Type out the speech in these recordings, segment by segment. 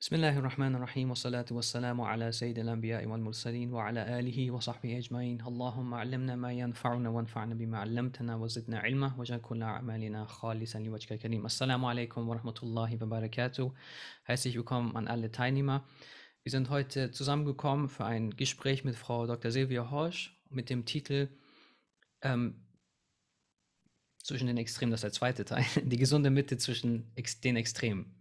بسم الله الرحمن الرحيم والصلاة والسلام على سيد الأنبياء والمرسلين وعلى آله وصحبه أجمعين اللهم علمنا ما ينفعنا وانفعنا بما علمتنا وزدنا علما واجعل كل أعمالنا خالصا لوجهك الكريم السلام عليكم ورحمة الله وبركاته Herzlich willkommen an alle Teilnehmer. Wir sind heute zusammengekommen für ein Gespräch mit Frau Dr. Silvia Horsch mit dem Titel ähm, zwischen den Extremen, das ist der zweite Teil, die gesunde Mitte zwischen ex den Extremen.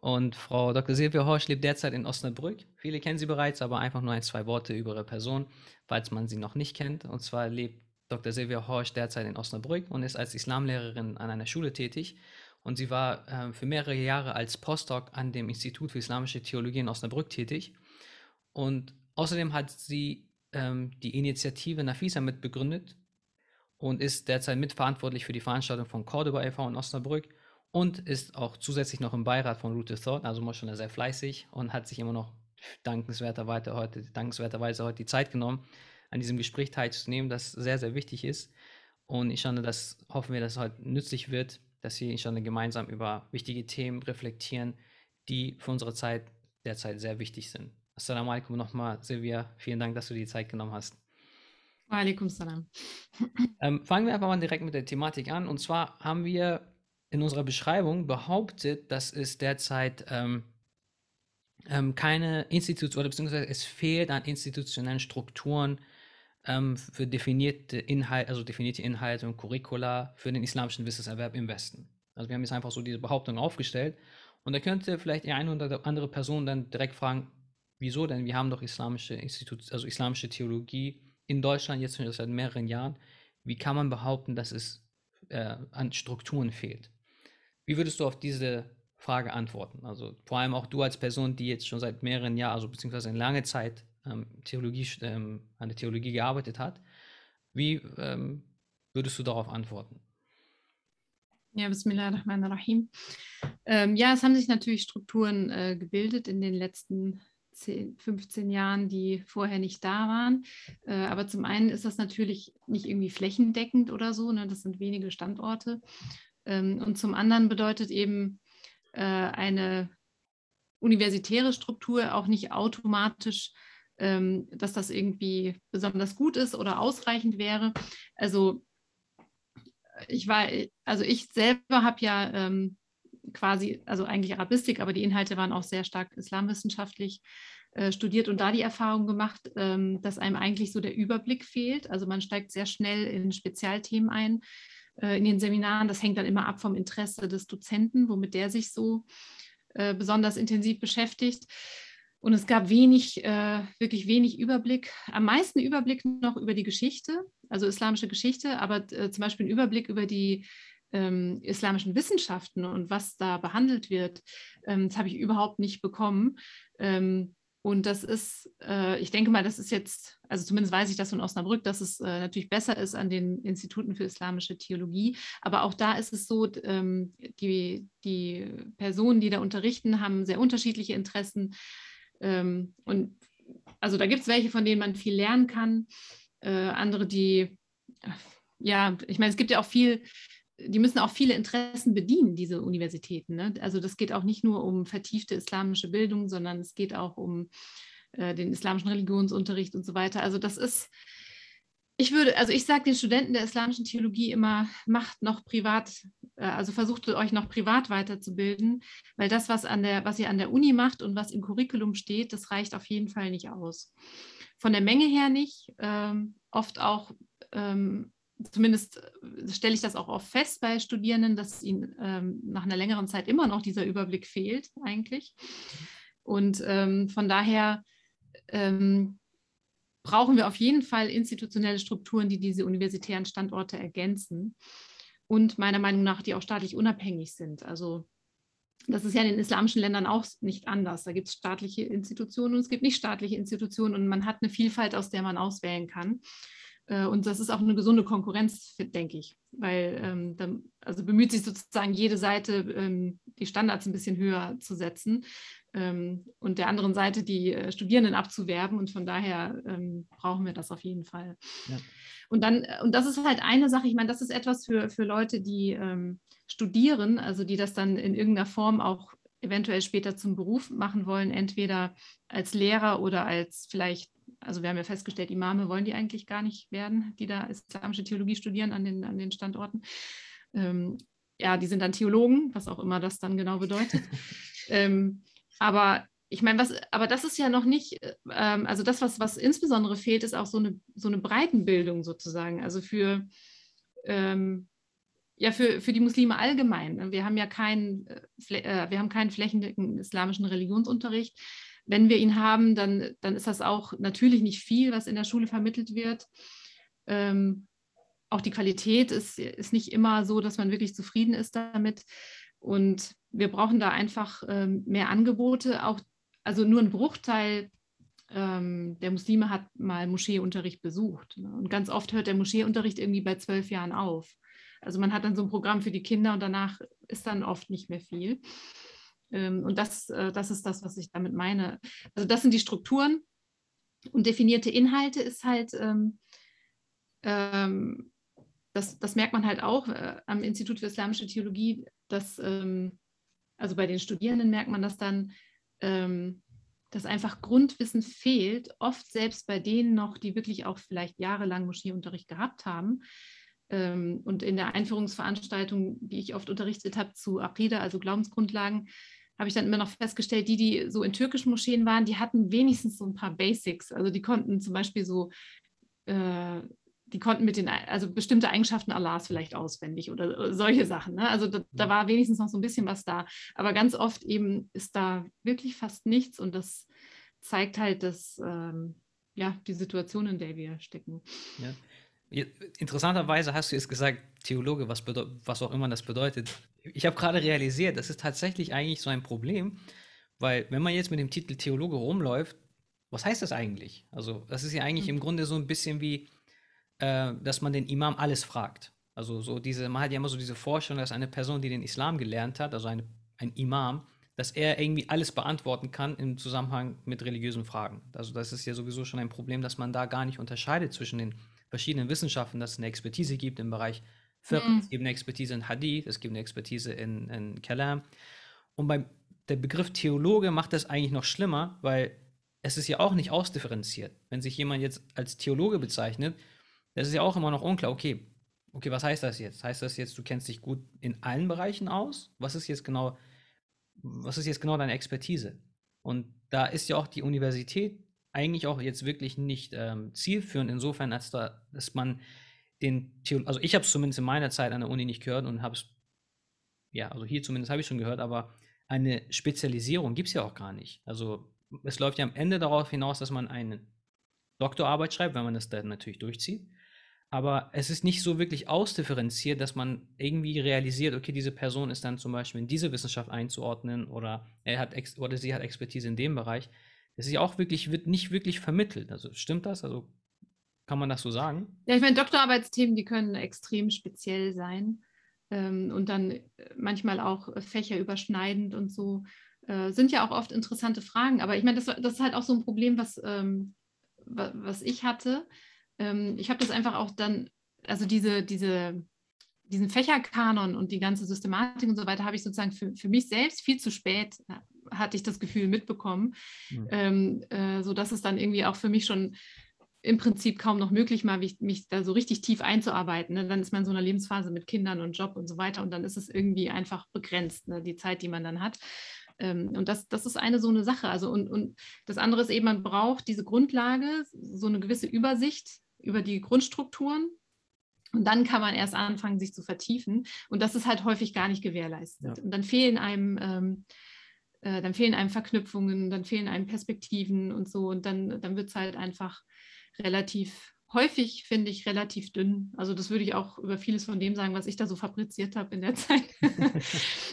Und Frau Dr. Silvia Horsch lebt derzeit in Osnabrück. Viele kennen sie bereits, aber einfach nur ein, zwei Worte über ihre Person, falls man sie noch nicht kennt. Und zwar lebt Dr. Silvia Horsch derzeit in Osnabrück und ist als Islamlehrerin an einer Schule tätig. Und sie war äh, für mehrere Jahre als Postdoc an dem Institut für Islamische Theologie in Osnabrück tätig. Und außerdem hat sie ähm, die Initiative Nafisa mitbegründet und ist derzeit mitverantwortlich für die Veranstaltung von Cordoba e.V. in Osnabrück und ist auch zusätzlich noch im Beirat von Root of Thought, also Moschner sehr fleißig und hat sich immer noch dankenswerterweise heute, dankenswerterweise heute die Zeit genommen, an diesem Gespräch teilzunehmen, das sehr, sehr wichtig ist. Und ich finde, das hoffen wir, dass es heute nützlich wird, dass wir schon gemeinsam über wichtige Themen reflektieren, die für unsere Zeit derzeit sehr wichtig sind. Assalamu alaikum nochmal, Silvia. Vielen Dank, dass du die Zeit genommen hast. Wa alaikum salam. Ähm, fangen wir einfach mal direkt mit der Thematik an. Und zwar haben wir in unserer Beschreibung behauptet, dass es derzeit ähm, ähm, keine Institution oder beziehungsweise es fehlt an institutionellen Strukturen ähm, für definierte Inhalte, also definierte Inhalte und Curricula für den islamischen Wissenserwerb im Westen. Also wir haben jetzt einfach so diese Behauptung aufgestellt und da könnte vielleicht die eine oder andere Person dann direkt fragen, wieso denn? Wir haben doch islamische Institut, also islamische Theologie in Deutschland jetzt schon seit mehreren Jahren. Wie kann man behaupten, dass es äh, an Strukturen fehlt? Wie würdest du auf diese Frage antworten? Also vor allem auch du als Person, die jetzt schon seit mehreren Jahren, also beziehungsweise eine lange Zeit ähm, Theologie, ähm, an der Theologie gearbeitet hat. Wie ähm, würdest du darauf antworten? Ja, Bismillahirrahmanirrahim. Ähm, ja, es haben sich natürlich Strukturen äh, gebildet in den letzten 10, 15 Jahren, die vorher nicht da waren. Äh, aber zum einen ist das natürlich nicht irgendwie flächendeckend oder so, ne? das sind wenige Standorte. Ähm, und zum anderen bedeutet eben äh, eine universitäre Struktur auch nicht automatisch, ähm, dass das irgendwie besonders gut ist oder ausreichend wäre. Also ich war, also ich selber habe ja ähm, quasi, also eigentlich Arabistik, aber die Inhalte waren auch sehr stark islamwissenschaftlich äh, studiert und da die Erfahrung gemacht, ähm, dass einem eigentlich so der Überblick fehlt. Also man steigt sehr schnell in Spezialthemen ein in den Seminaren. Das hängt dann immer ab vom Interesse des Dozenten, womit der sich so äh, besonders intensiv beschäftigt. Und es gab wenig, äh, wirklich wenig Überblick, am meisten Überblick noch über die Geschichte, also islamische Geschichte, aber äh, zum Beispiel einen Überblick über die ähm, islamischen Wissenschaften und was da behandelt wird, ähm, das habe ich überhaupt nicht bekommen. Und das ist, äh, ich denke mal, das ist jetzt, also zumindest weiß ich das von Osnabrück, dass es äh, natürlich besser ist an den Instituten für islamische Theologie. Aber auch da ist es so, ähm, die, die Personen, die da unterrichten, haben sehr unterschiedliche Interessen. Ähm, und also da gibt es welche, von denen man viel lernen kann. Äh, andere, die, ja, ich meine, es gibt ja auch viel die müssen auch viele Interessen bedienen, diese Universitäten. Ne? Also das geht auch nicht nur um vertiefte islamische Bildung, sondern es geht auch um äh, den islamischen Religionsunterricht und so weiter. Also das ist, ich würde, also ich sage den Studenten der islamischen Theologie immer, macht noch privat, äh, also versucht euch noch privat weiterzubilden, weil das, was, an der, was ihr an der Uni macht und was im Curriculum steht, das reicht auf jeden Fall nicht aus. Von der Menge her nicht, ähm, oft auch ähm, zumindest äh, stelle ich das auch oft fest bei Studierenden, dass ihnen ähm, nach einer längeren Zeit immer noch dieser Überblick fehlt eigentlich. Und ähm, von daher ähm, brauchen wir auf jeden Fall institutionelle Strukturen, die diese universitären Standorte ergänzen und meiner Meinung nach, die auch staatlich unabhängig sind. Also das ist ja in den islamischen Ländern auch nicht anders. Da gibt es staatliche Institutionen und es gibt nicht staatliche Institutionen und man hat eine Vielfalt, aus der man auswählen kann. Äh, und das ist auch eine gesunde Konkurrenz, denke ich, weil ähm, dann, also bemüht sich sozusagen jede Seite, ähm, die Standards ein bisschen höher zu setzen ähm, und der anderen Seite die äh, Studierenden abzuwerben. Und von daher ähm, brauchen wir das auf jeden Fall. Ja. Und dann, äh, und das ist halt eine Sache, ich meine, das ist etwas für, für Leute, die ähm, studieren, also die das dann in irgendeiner Form auch eventuell später zum Beruf machen wollen, entweder als Lehrer oder als vielleicht, also wir haben ja festgestellt, Imame wollen die eigentlich gar nicht werden, die da islamische Theologie studieren an den, an den Standorten. Ähm, ja, die sind dann Theologen, was auch immer das dann genau bedeutet. ähm, aber ich meine, was, aber das ist ja noch nicht, ähm, also das, was, was insbesondere fehlt, ist auch so eine, so eine Breitenbildung sozusagen. Also für, ähm, ja, für, für die Muslime allgemein. Wir haben ja keinen, äh, äh, wir haben keinen flächendeckenden islamischen Religionsunterricht. Wenn wir ihn haben, dann, dann ist das auch natürlich nicht viel, was in der Schule vermittelt wird. Ähm, auch die Qualität ist, ist nicht immer so, dass man wirklich zufrieden ist damit. Und wir brauchen da einfach ähm, mehr Angebote. Auch, also nur ein Bruchteil ähm, der Muslime hat mal Moscheeunterricht besucht. Ne? Und ganz oft hört der Moscheeunterricht irgendwie bei zwölf Jahren auf. Also man hat dann so ein Programm für die Kinder und danach ist dann oft nicht mehr viel. Ähm, und das, äh, das ist das, was ich damit meine. Also das sind die Strukturen und definierte Inhalte ist halt, ähm, ähm, das, das merkt man halt auch äh, am Institut für Islamische Theologie, dass, ähm, also bei den Studierenden merkt man das dann, ähm, dass einfach Grundwissen fehlt, oft selbst bei denen noch, die wirklich auch vielleicht jahrelang Moscheeunterricht gehabt haben. Ähm, und in der Einführungsveranstaltung, die ich oft unterrichtet habe zu Aqidah, also Glaubensgrundlagen, habe ich dann immer noch festgestellt, die, die so in türkischen Moscheen waren, die hatten wenigstens so ein paar Basics. Also die konnten zum Beispiel so, äh, die konnten mit den, also bestimmte Eigenschaften Allahs vielleicht auswendig oder solche Sachen. Ne? Also da, da, war wenigstens noch so ein bisschen was da. Aber ganz oft eben ist da wirklich fast nichts und das zeigt halt, dass ähm, ja, die Situation, in der wir stecken. Ja. Interessanterweise hast du jetzt gesagt, Theologe, was, was auch immer das bedeutet. Ich habe gerade realisiert, das ist tatsächlich eigentlich so ein Problem, weil wenn man jetzt mit dem Titel Theologe rumläuft, was heißt das eigentlich? Also das ist ja eigentlich mhm. im Grunde so ein bisschen wie, äh, dass man den Imam alles fragt. Also so diese, man hat ja immer so diese Vorstellung, dass eine Person, die den Islam gelernt hat, also eine, ein Imam, dass er irgendwie alles beantworten kann im Zusammenhang mit religiösen Fragen. Also das ist ja sowieso schon ein Problem, dass man da gar nicht unterscheidet zwischen den verschiedenen Wissenschaften, dass es eine Expertise gibt im Bereich Fiqh, mhm. es gibt eine Expertise in Hadith, es gibt eine Expertise in, in Kalam. Und beim der Begriff Theologe macht das eigentlich noch schlimmer, weil es ist ja auch nicht ausdifferenziert. Wenn sich jemand jetzt als Theologe bezeichnet, das ist ja auch immer noch unklar, okay, okay, was heißt das jetzt? Heißt das jetzt, du kennst dich gut in allen Bereichen aus? Was ist jetzt genau, was ist jetzt genau deine Expertise? Und da ist ja auch die Universität eigentlich auch jetzt wirklich nicht ähm, zielführend, insofern, als da, dass man den Theol also ich habe es zumindest in meiner Zeit an der Uni nicht gehört und habe es, ja, also hier zumindest habe ich schon gehört, aber eine Spezialisierung gibt es ja auch gar nicht. Also es läuft ja am Ende darauf hinaus, dass man eine Doktorarbeit schreibt, wenn man das dann natürlich durchzieht. Aber es ist nicht so wirklich ausdifferenziert, dass man irgendwie realisiert, okay, diese Person ist dann zum Beispiel in diese Wissenschaft einzuordnen oder er hat oder sie hat Expertise in dem Bereich. Das ist ja auch wirklich, wird nicht wirklich vermittelt. Also stimmt das? Also kann man das so sagen? Ja, ich meine, Doktorarbeitsthemen, die können extrem speziell sein ähm, und dann äh, manchmal auch fächerüberschneidend und so. Äh, sind ja auch oft interessante Fragen. Aber ich meine, das, das ist halt auch so ein Problem, was, ähm, was ich hatte. Ähm, ich habe das einfach auch dann, also diese, diese, diesen Fächerkanon und die ganze Systematik und so weiter habe ich sozusagen für, für mich selbst viel zu spät hatte ich das Gefühl mitbekommen, mhm. ähm, äh, sodass es dann irgendwie auch für mich schon im Prinzip kaum noch möglich war, mich, mich da so richtig tief einzuarbeiten. Ne? Dann ist man in so einer Lebensphase mit Kindern und Job und so weiter und dann ist es irgendwie einfach begrenzt, ne? die Zeit, die man dann hat. Ähm, und das, das ist eine so eine Sache. Also und, und das andere ist eben, man braucht diese Grundlage, so eine gewisse Übersicht über die Grundstrukturen, und dann kann man erst anfangen, sich zu vertiefen. Und das ist halt häufig gar nicht gewährleistet. Ja. Und dann fehlen einem ähm, äh, dann fehlen einem Verknüpfungen, dann fehlen einem Perspektiven und so. Und dann, dann wird es halt einfach relativ häufig, finde ich, relativ dünn. Also das würde ich auch über vieles von dem sagen, was ich da so fabriziert habe in der Zeit.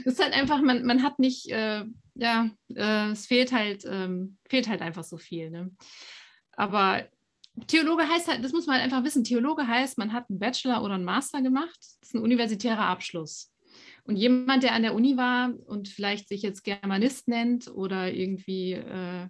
Es ist halt einfach, man, man hat nicht, äh, ja, äh, es fehlt halt, ähm, fehlt halt einfach so viel. Ne? Aber Theologe heißt halt, das muss man halt einfach wissen, Theologe heißt, man hat einen Bachelor oder einen Master gemacht. Das ist ein universitärer Abschluss. Und jemand, der an der Uni war und vielleicht sich jetzt Germanist nennt oder irgendwie, äh,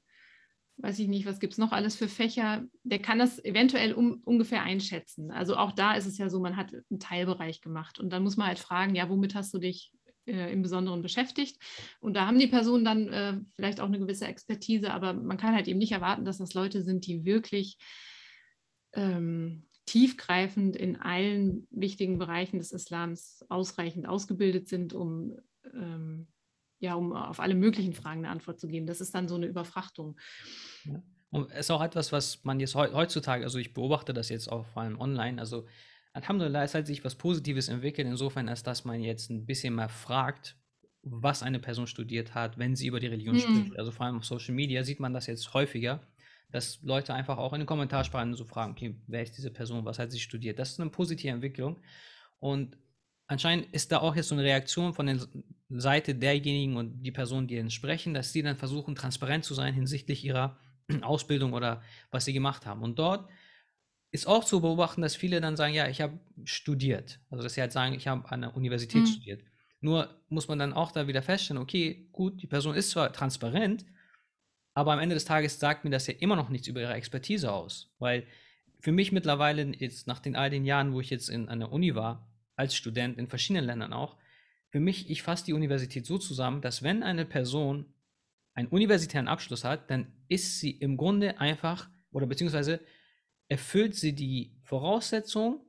weiß ich nicht, was gibt es noch alles für Fächer, der kann das eventuell um, ungefähr einschätzen. Also auch da ist es ja so, man hat einen Teilbereich gemacht und dann muss man halt fragen, ja, womit hast du dich äh, im Besonderen beschäftigt. Und da haben die Personen dann äh, vielleicht auch eine gewisse Expertise, aber man kann halt eben nicht erwarten, dass das Leute sind, die wirklich ähm, tiefgreifend in allen wichtigen Bereichen des Islams ausreichend ausgebildet sind, um, ähm, ja, um auf alle möglichen Fragen eine Antwort zu geben. Das ist dann so eine Überfrachtung. Ja. Und es ist auch etwas, was man jetzt heutzutage, also ich beobachte das jetzt auch vor allem online, also Alhamdulillah, es hat sich was Positives entwickelt, insofern, als dass man jetzt ein bisschen mehr fragt, was eine Person studiert hat, wenn sie über die Religion mhm. spricht. Also vor allem auf Social Media sieht man das jetzt häufiger, dass Leute einfach auch in den Kommentarspalten so fragen, okay, wer ist diese Person, was hat sie studiert? Das ist eine positive Entwicklung. Und anscheinend ist da auch jetzt so eine Reaktion von der Seite derjenigen und die Personen, die sprechen, dass sie dann versuchen, transparent zu sein hinsichtlich ihrer Ausbildung oder was sie gemacht haben. Und dort ist auch zu beobachten, dass viele dann sagen, ja, ich habe studiert. Also dass sie halt sagen, ich habe an der Universität mhm. studiert. Nur muss man dann auch da wieder feststellen, okay, gut, die Person ist zwar transparent, aber am Ende des Tages sagt mir das ja immer noch nichts über ihre Expertise aus. Weil für mich mittlerweile, jetzt nach den all den Jahren, wo ich jetzt in einer Uni war, als Student in verschiedenen Ländern auch, für mich, ich fasse die Universität so zusammen, dass wenn eine Person einen universitären Abschluss hat, dann ist sie im Grunde einfach, oder beziehungsweise erfüllt sie die Voraussetzungen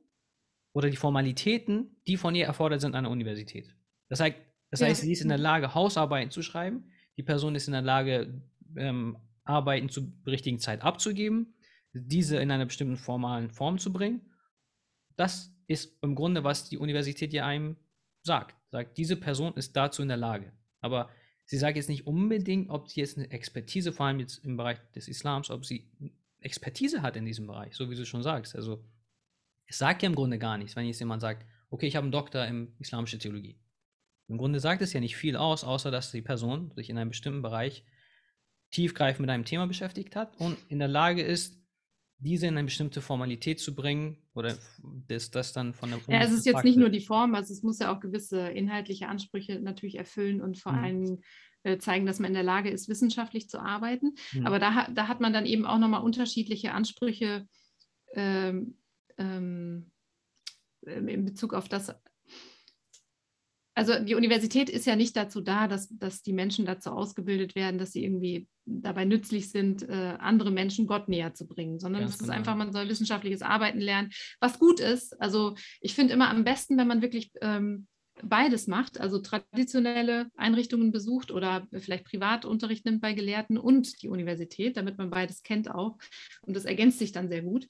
oder die Formalitäten, die von ihr erfordert sind an der Universität. Das heißt, das heißt, sie ist in der Lage, Hausarbeiten zu schreiben. Die Person ist in der Lage, ähm, Arbeiten zur richtigen Zeit abzugeben, diese in einer bestimmten formalen Form zu bringen. Das ist im Grunde, was die Universität ja einem sagt. Sagt, diese Person ist dazu in der Lage. Aber sie sagt jetzt nicht unbedingt, ob sie jetzt eine Expertise, vor allem jetzt im Bereich des Islams, ob sie Expertise hat in diesem Bereich, so wie du schon sagst. Also es sagt ja im Grunde gar nichts, wenn jetzt jemand sagt, okay, ich habe einen Doktor in islamische Theologie. Im Grunde sagt es ja nicht viel aus, außer dass die Person sich in einem bestimmten Bereich tiefgreifend mit einem Thema beschäftigt hat und in der Lage ist, diese in eine bestimmte Formalität zu bringen oder das, das dann von der Ja, es ist jetzt nicht nur die Form, also es muss ja auch gewisse inhaltliche Ansprüche natürlich erfüllen und vor mhm. allem äh, zeigen, dass man in der Lage ist, wissenschaftlich zu arbeiten. Mhm. Aber da, da hat man dann eben auch nochmal unterschiedliche Ansprüche ähm, ähm, in Bezug auf das. Also die Universität ist ja nicht dazu da, dass, dass die Menschen dazu ausgebildet werden, dass sie irgendwie dabei nützlich sind, äh, andere Menschen Gott näher zu bringen, sondern es genau. ist einfach, man soll wissenschaftliches Arbeiten lernen, was gut ist. Also ich finde immer am besten, wenn man wirklich ähm, beides macht, also traditionelle Einrichtungen besucht oder vielleicht Privatunterricht nimmt bei Gelehrten und die Universität, damit man beides kennt auch. Und das ergänzt sich dann sehr gut.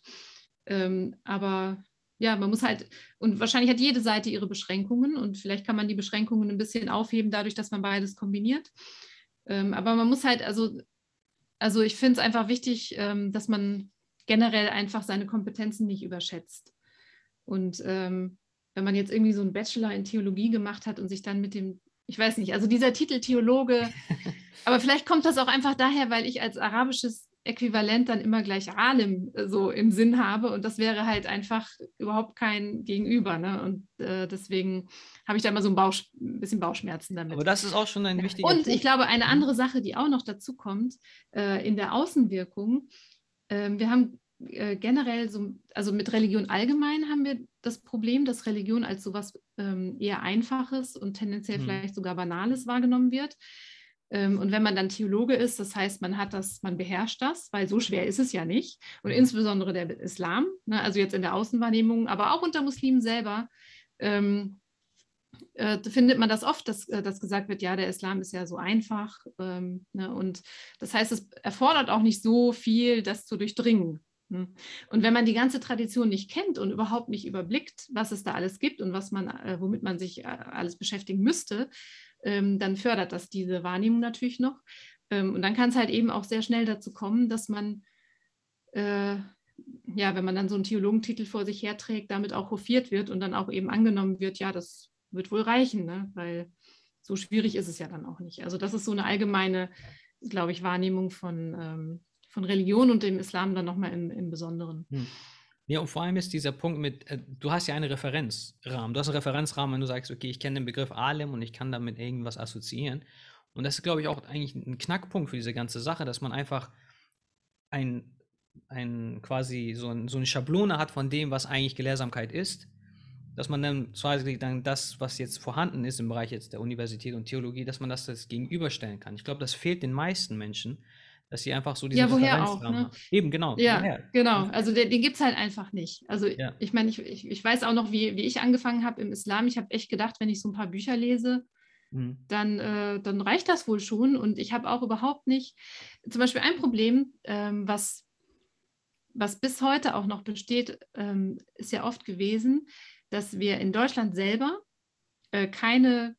Ähm, aber ja, man muss halt, und wahrscheinlich hat jede Seite ihre Beschränkungen und vielleicht kann man die Beschränkungen ein bisschen aufheben, dadurch, dass man beides kombiniert. Ähm, aber man muss halt, also, also ich finde es einfach wichtig, ähm, dass man generell einfach seine Kompetenzen nicht überschätzt. Und ähm, wenn man jetzt irgendwie so einen Bachelor in Theologie gemacht hat und sich dann mit dem, ich weiß nicht, also dieser Titel Theologe, aber vielleicht kommt das auch einfach daher, weil ich als arabisches Äquivalent dann immer gleich Alim äh, so im Sinn habe und das wäre halt einfach überhaupt kein Gegenüber. Ne? Und äh, deswegen habe ich da immer so ein, Bauch, ein, bisschen Bauchschmerzen damit. Aber das ist auch schon ein wichtiger Und Punkt. ich glaube, eine mhm. andere Sache, die auch noch dazu kommt, äh, in der Außenwirkung, äh, wir haben äh, generell so, also mit Religion allgemein haben wir das Problem, dass Religion als sowas ähm, eher Einfaches und tendenziell mhm. vielleicht sogar Banales wahrgenommen wird. Ähm, und wenn man dann Theologe ist, das heißt, man hat das, man beherrscht das, weil so schwer ist es ja nicht. Und mhm. insbesondere der Islam, ne, also jetzt in der Außenwahrnehmung, aber auch unter Muslimen selber, ähm, äh, findet man das oft, dass, äh, dass gesagt wird, ja, der Islam ist ja so einfach. Ähm, ne, und das heißt, es erfordert auch nicht so viel, das zu durchdringen. Hm. Und wenn man die ganze Tradition nicht kennt und überhaupt nicht überblickt, was es da alles gibt und was man, äh, womit man sich äh, alles beschäftigen müsste, dann fördert das diese Wahrnehmung natürlich noch. Ähm, und dann kann es halt eben auch sehr schnell dazu kommen, dass man, äh, ja, wenn man dann so einen Theologentitel vor sich herträgt, damit auch hofiert wird und dann auch eben angenommen wird, ja, das wird wohl reichen, ne? weil so schwierig ist es ja dann auch nicht. Also das ist so eine allgemeine, glaube ich, Wahrnehmung von ähm, von Religion und dem Islam dann nochmal im, im Besonderen. Hm. Ja, und vor allem ist dieser Punkt mit, äh, du hast ja einen Referenzrahmen. Du hast einen Referenzrahmen, wenn du sagst, okay, ich kenne den Begriff Alim und ich kann damit irgendwas assoziieren. Und das ist, glaube ich, auch eigentlich ein Knackpunkt für diese ganze Sache, dass man einfach ein, ein quasi so, ein, so eine Schablone hat von dem, was eigentlich Gelehrsamkeit ist. dass man dann quasi dann das, was jetzt vorhanden ist im Bereich jetzt der Universität und Theologie, dass man das, das gegenüberstellen kann. Ich glaube, das fehlt den meisten Menschen, dass sie einfach so diese Ja, woher auch, ne? Eben, genau. Ja, woher? genau. Also den, den gibt es halt einfach nicht. Also ja. ich meine, ich, ich, ich, weiß auch noch, wie, wie ich angefangen habe im Islam. Ich habe echt gedacht, wenn ich so ein paar Bücher lese, mhm. dann, äh, dann reicht das wohl schon. Und ich habe auch überhaupt nicht, zum Beispiel ein Problem, ähm, was, was bis heute auch noch besteht, ähm, ist ja oft gewesen, dass wir in Deutschland selber äh, keine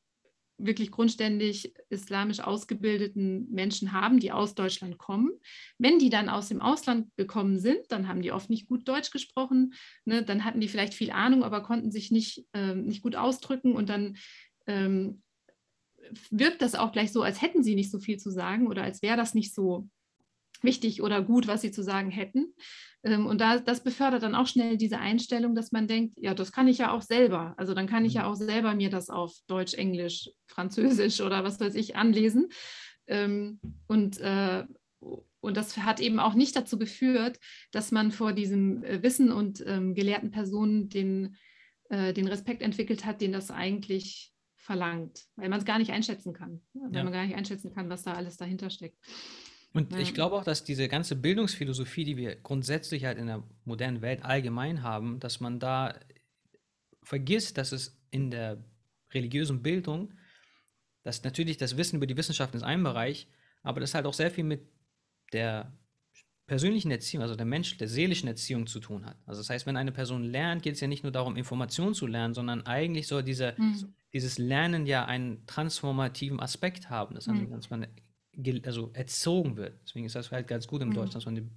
wirklich grundständig islamisch ausgebildeten Menschen haben, die aus Deutschland kommen. Wenn die dann aus dem Ausland gekommen sind, dann haben die oft nicht gut Deutsch gesprochen, ne? dann hatten die vielleicht viel Ahnung, aber konnten sich nicht, ähm, nicht gut ausdrücken und dann ähm, wirkt das auch gleich so, als hätten sie nicht so viel zu sagen oder als wäre das nicht so wichtig oder gut, was sie zu sagen hätten. Ähm, und da, das befördert dann auch schnell diese Einstellung, dass man denkt, ja, das kann ich ja auch selber. Also dann kann ich ja mhm. auch selber mir das auf Deutsch, Englisch, Französisch oder was weiß ich anlesen. Ähm, und, äh, und das hat eben auch nicht dazu geführt, dass man vor diesem äh, Wissen und ähm, gelehrten Personen den, äh, den Respekt entwickelt hat, den das eigentlich verlangt, weil man es gar nicht einschätzen kann, weil ja. man gar nicht einschätzen kann, was da alles dahinter steckt. Und ja. ich glaube auch, dass diese ganze Bildungsphilosophie, die wir grundsätzlich halt in der modernen Welt allgemein haben, dass man da vergisst, dass es in der religiösen Bildung, dass natürlich das Wissen über die Wissenschaft ist ein Bereich, aber das halt auch sehr viel mit der persönlichen Erziehung, also der Mensch, der seelischen Erziehung zu tun hat. Also das heißt, wenn eine Person lernt, geht es ja nicht nur darum, Informationen zu lernen, sondern eigentlich soll diese, mhm. dieses Lernen ja einen transformativen Aspekt haben. Das heißt, mhm. dass man also erzogen wird. Deswegen ist das halt ganz gut im mhm. Deutsch, dass man den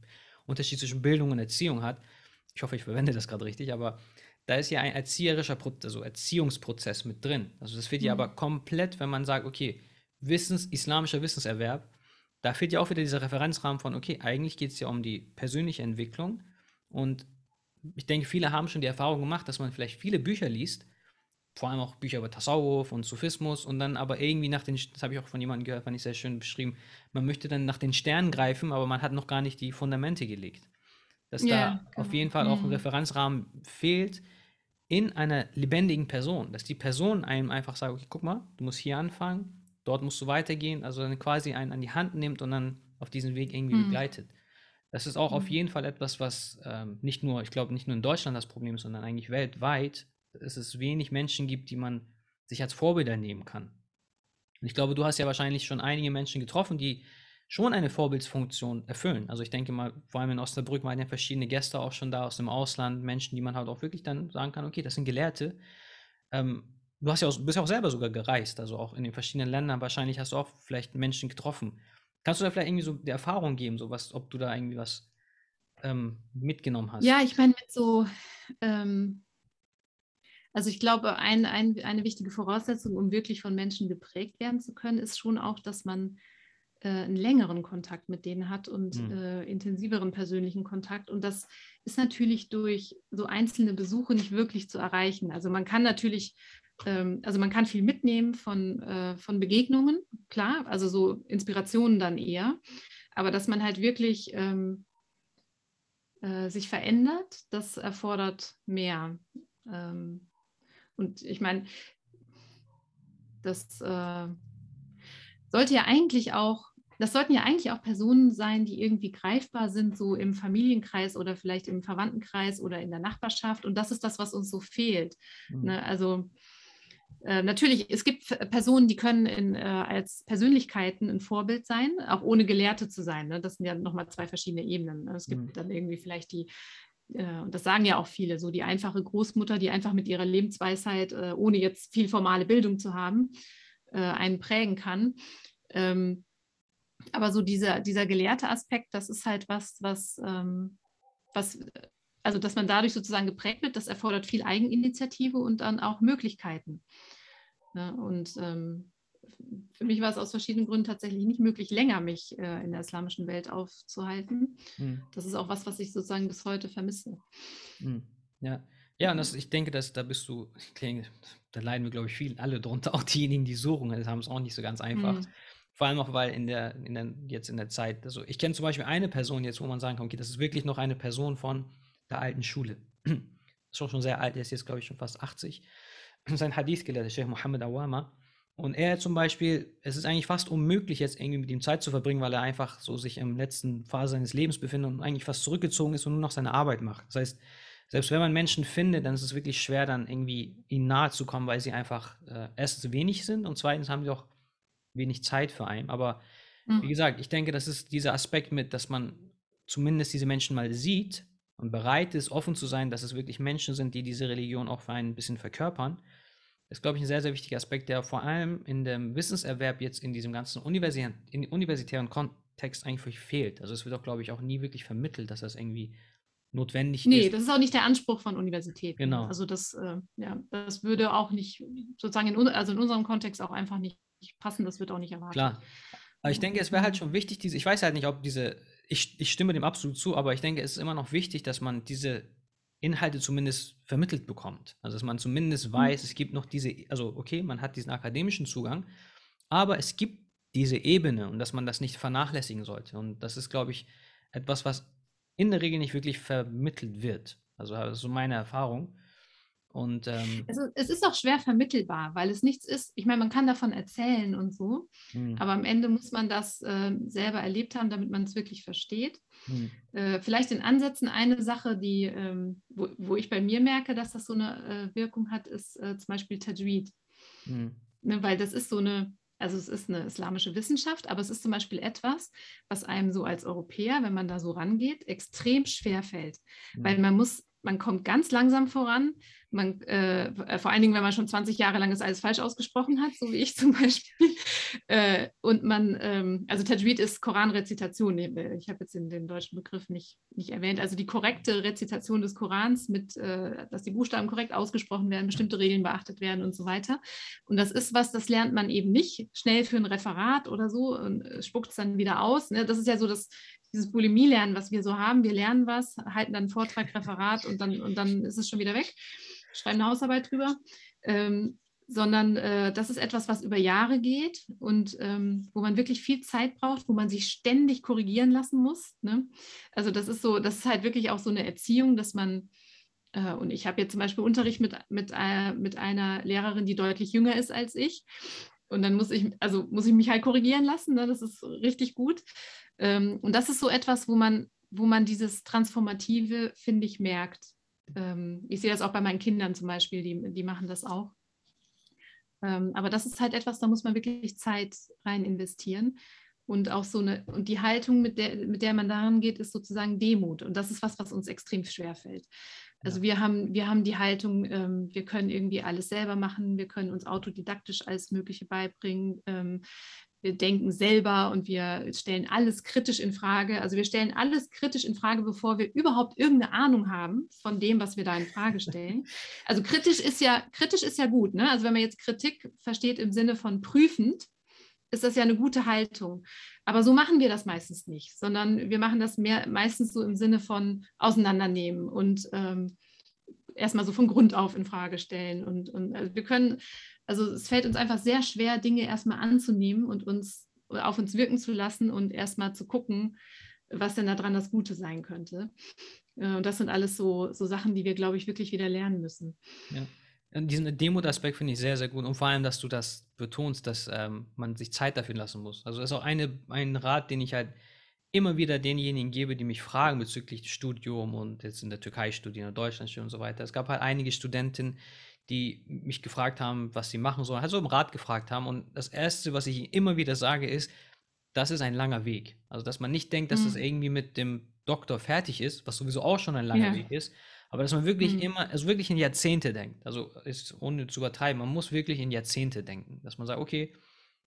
Unterschied zwischen Bildung und Erziehung hat. Ich hoffe, ich verwende das gerade richtig, aber da ist ja ein erzieherischer Prozess, also Erziehungsprozess mit drin. Also das fehlt mhm. ja aber komplett, wenn man sagt, okay, Wissens, islamischer Wissenserwerb, da fehlt ja auch wieder dieser Referenzrahmen von, okay, eigentlich geht es ja um die persönliche Entwicklung und ich denke, viele haben schon die Erfahrung gemacht, dass man vielleicht viele Bücher liest, vor allem auch Bücher über Tasawuf und Sufismus und dann aber irgendwie nach den, das habe ich auch von jemandem gehört, fand ich sehr schön beschrieben, man möchte dann nach den Sternen greifen, aber man hat noch gar nicht die Fundamente gelegt. Dass yeah, da auf genau. jeden Fall auch ein mhm. Referenzrahmen fehlt in einer lebendigen Person, dass die Person einem einfach sagt, okay, guck mal, du musst hier anfangen, dort musst du weitergehen, also dann quasi einen an die Hand nimmt und dann auf diesen Weg irgendwie mhm. begleitet. Das ist auch mhm. auf jeden Fall etwas, was ähm, nicht nur, ich glaube, nicht nur in Deutschland das Problem ist, sondern eigentlich weltweit es wenig Menschen gibt, die man sich als Vorbilder nehmen kann. Und ich glaube, du hast ja wahrscheinlich schon einige Menschen getroffen, die schon eine Vorbildsfunktion erfüllen. Also ich denke mal, vor allem in Osnabrück waren ja verschiedene Gäste auch schon da aus dem Ausland, Menschen, die man halt auch wirklich dann sagen kann, okay, das sind Gelehrte. Ähm, du hast ja auch, bist ja auch selber sogar gereist, also auch in den verschiedenen Ländern. Wahrscheinlich hast du auch vielleicht Menschen getroffen. Kannst du da vielleicht irgendwie so die Erfahrung geben, so was, ob du da irgendwie was ähm, mitgenommen hast? Ja, ich meine, mit so ähm, also ich glaube, ein, ein, eine wichtige Voraussetzung, um wirklich von Menschen geprägt werden zu können, ist schon auch, dass man äh, einen längeren Kontakt mit denen hat und mhm. äh, intensiveren persönlichen Kontakt. Und das ist natürlich durch so einzelne Besuche nicht wirklich zu erreichen. Also man kann natürlich, ähm, also man kann viel mitnehmen von, äh, von Begegnungen, klar, also so Inspirationen dann eher. Aber dass man halt wirklich ähm, äh, sich verändert, das erfordert mehr. Ähm, und ich meine, das äh, sollte ja eigentlich auch, das sollten ja eigentlich auch Personen sein, die irgendwie greifbar sind, so im Familienkreis oder vielleicht im Verwandtenkreis oder in der Nachbarschaft. Und das ist das, was uns so fehlt. Mhm. Ne? Also äh, natürlich, es gibt Personen, die können in, äh, als Persönlichkeiten ein Vorbild sein, auch ohne Gelehrte zu sein. Ne? Das sind ja nochmal zwei verschiedene Ebenen. Ne? Es gibt mhm. dann irgendwie vielleicht die und das sagen ja auch viele, so die einfache Großmutter, die einfach mit ihrer Lebensweisheit, äh, ohne jetzt viel formale Bildung zu haben, äh, einen prägen kann. Ähm, aber so dieser, dieser gelehrte Aspekt, das ist halt was, was, ähm, was, also dass man dadurch sozusagen geprägt wird, das erfordert viel Eigeninitiative und dann auch Möglichkeiten. Ne? Und ähm, für mich war es aus verschiedenen Gründen tatsächlich nicht möglich, länger mich äh, in der islamischen Welt aufzuhalten. Mhm. Das ist auch was, was ich sozusagen bis heute vermisse. Mhm. Ja. Ja, und das, ich denke, dass da bist du, denke, da leiden wir, glaube ich, viel alle drunter, auch diejenigen, die suchen, das haben es auch nicht so ganz einfach. Mhm. Vor allem auch, weil in der, in der, jetzt in der Zeit, also ich kenne zum Beispiel eine Person jetzt, wo man sagen kann, okay, das ist wirklich noch eine Person von der alten Schule. ist auch schon sehr alt, er ist jetzt, glaube ich, schon fast 80, sein Hadith gelehrt, der Sheikh Mohammed Awama. Und er zum Beispiel, es ist eigentlich fast unmöglich, jetzt irgendwie mit ihm Zeit zu verbringen, weil er einfach so sich im letzten Phase seines Lebens befindet und eigentlich fast zurückgezogen ist und nur noch seine Arbeit macht. Das heißt, selbst wenn man Menschen findet, dann ist es wirklich schwer, dann irgendwie ihnen nahe zu kommen, weil sie einfach äh, erstens wenig sind und zweitens haben sie auch wenig Zeit für einen. Aber mhm. wie gesagt, ich denke, das ist dieser Aspekt mit, dass man zumindest diese Menschen mal sieht und bereit ist, offen zu sein, dass es wirklich Menschen sind, die diese Religion auch für einen ein bisschen verkörpern ist, glaube ich, ein sehr, sehr wichtiger Aspekt, der vor allem in dem Wissenserwerb jetzt in diesem ganzen universi in universitären Kontext eigentlich fehlt. Also es wird auch, glaube ich, auch nie wirklich vermittelt, dass das irgendwie notwendig nee, ist. Nee, das ist auch nicht der Anspruch von Universitäten. Genau. Also das, äh, ja, das würde auch nicht, sozusagen in, also in unserem Kontext auch einfach nicht passen, das wird auch nicht erwartet. Klar. Aber ich denke, es wäre halt schon wichtig, diese, ich weiß halt nicht, ob diese, ich, ich stimme dem absolut zu, aber ich denke, es ist immer noch wichtig, dass man diese Inhalte zumindest vermittelt bekommt. Also dass man zumindest mhm. weiß, es gibt noch diese, also okay, man hat diesen akademischen Zugang, aber es gibt diese Ebene und dass man das nicht vernachlässigen sollte. Und das ist, glaube ich, etwas, was in der Regel nicht wirklich vermittelt wird. Also das ist so meine Erfahrung. Und, ähm, also, es ist auch schwer vermittelbar, weil es nichts ist. Ich meine, man kann davon erzählen und so, hm. aber am Ende muss man das äh, selber erlebt haben, damit man es wirklich versteht. Hm. Äh, vielleicht in Ansätzen eine Sache, die, ähm, wo, wo, ich bei mir merke, dass das so eine äh, Wirkung hat, ist äh, zum Beispiel Tajweed. Hm. Ne, weil das ist so eine, also es ist eine islamische Wissenschaft, aber es ist zum Beispiel etwas, was einem so als Europäer, wenn man da so rangeht, extrem schwer fällt. Weil man muss man kommt ganz langsam voran. Man, äh, vor allen Dingen, wenn man schon 20 Jahre lang das alles falsch ausgesprochen hat, so wie ich zum Beispiel. Äh, und man, ähm, also Tajweed ist Koranrezitation. Ich habe jetzt den, den, deutschen Begriff nicht, nicht erwähnt. Also die korrekte Rezitation des Korans, mit, äh, dass die Buchstaben korrekt ausgesprochen werden, bestimmte Regeln beachtet werden und so weiter. Und das ist was, das lernt man eben nicht schnell für ein Referat oder so und äh, spuckt es dann wieder aus. Ne? Das ist ja so das dieses Bulimie-Lernen, was wir so haben. Wir lernen was, halten dann Vortrag, Referat und dann, und dann ist es schon wieder weg, schreiben eine Hausarbeit drüber. Ähm, sondern äh, das ist etwas, was über Jahre geht und ähm, wo man wirklich viel Zeit braucht, wo man sich ständig korrigieren lassen muss. Ne? Also das ist so, das ist halt wirklich auch so eine Erziehung, dass man, äh, und ich habe jetzt zum Beispiel Unterricht mit, mit, äh, mit einer Lehrerin, die deutlich jünger ist als ich. Und dann muss ich, also muss ich mich halt korrigieren lassen, ne? das ist richtig gut. Ähm, und das ist so etwas, wo man, wo man dieses Transformative, finde ich, merkt. Ähm, ich sehe das auch bei meinen Kindern zum Beispiel, die, die machen das auch. Ähm, aber das ist halt etwas, da muss man wirklich Zeit rein investieren. Und auch so eine, und die Haltung, mit der, mit der man daran geht, ist sozusagen Demut. Und das ist was, was uns extrem schwer fällt. Also ja. wir, haben, wir haben die Haltung, ähm, wir können irgendwie alles selber machen, wir können uns autodidaktisch alles Mögliche beibringen. Ähm, wir denken selber und wir stellen alles kritisch in Frage. Also wir stellen alles kritisch in Frage, bevor wir überhaupt irgendeine Ahnung haben von dem, was wir da in Frage stellen. Also kritisch ist ja, kritisch ist ja gut. Ne? Also wenn man jetzt Kritik versteht im Sinne von prüfend, ist das ja eine gute Haltung. Aber so machen wir das meistens nicht, sondern wir machen das mehr meistens so im Sinne von auseinandernehmen und ähm, erstmal so von Grund auf in Frage stellen. Und, und also wir können also es fällt uns einfach sehr schwer, Dinge erstmal anzunehmen und uns auf uns wirken zu lassen und erstmal zu gucken, was denn daran das Gute sein könnte. Äh, und das sind alles so, so Sachen, die wir, glaube ich, wirklich wieder lernen müssen. Ja. Diesen Demut-Aspekt finde ich sehr, sehr gut. Und vor allem, dass du das betonst, dass ähm, man sich Zeit dafür lassen muss. Also das ist auch eine, ein Rat, den ich halt immer wieder denjenigen gebe, die mich fragen bezüglich Studium und jetzt in der Türkei studieren oder Deutschland studieren und so weiter. Es gab halt einige Studentinnen, die mich gefragt haben, was sie machen sollen, also im Rat gefragt haben. Und das Erste, was ich immer wieder sage, ist, das ist ein langer Weg. Also, dass man nicht denkt, dass mhm. das irgendwie mit dem Doktor fertig ist, was sowieso auch schon ein langer ja. Weg ist, aber dass man wirklich mhm. immer, also wirklich in Jahrzehnte denkt. Also, ist ohne zu übertreiben, man muss wirklich in Jahrzehnte denken. Dass man sagt, okay,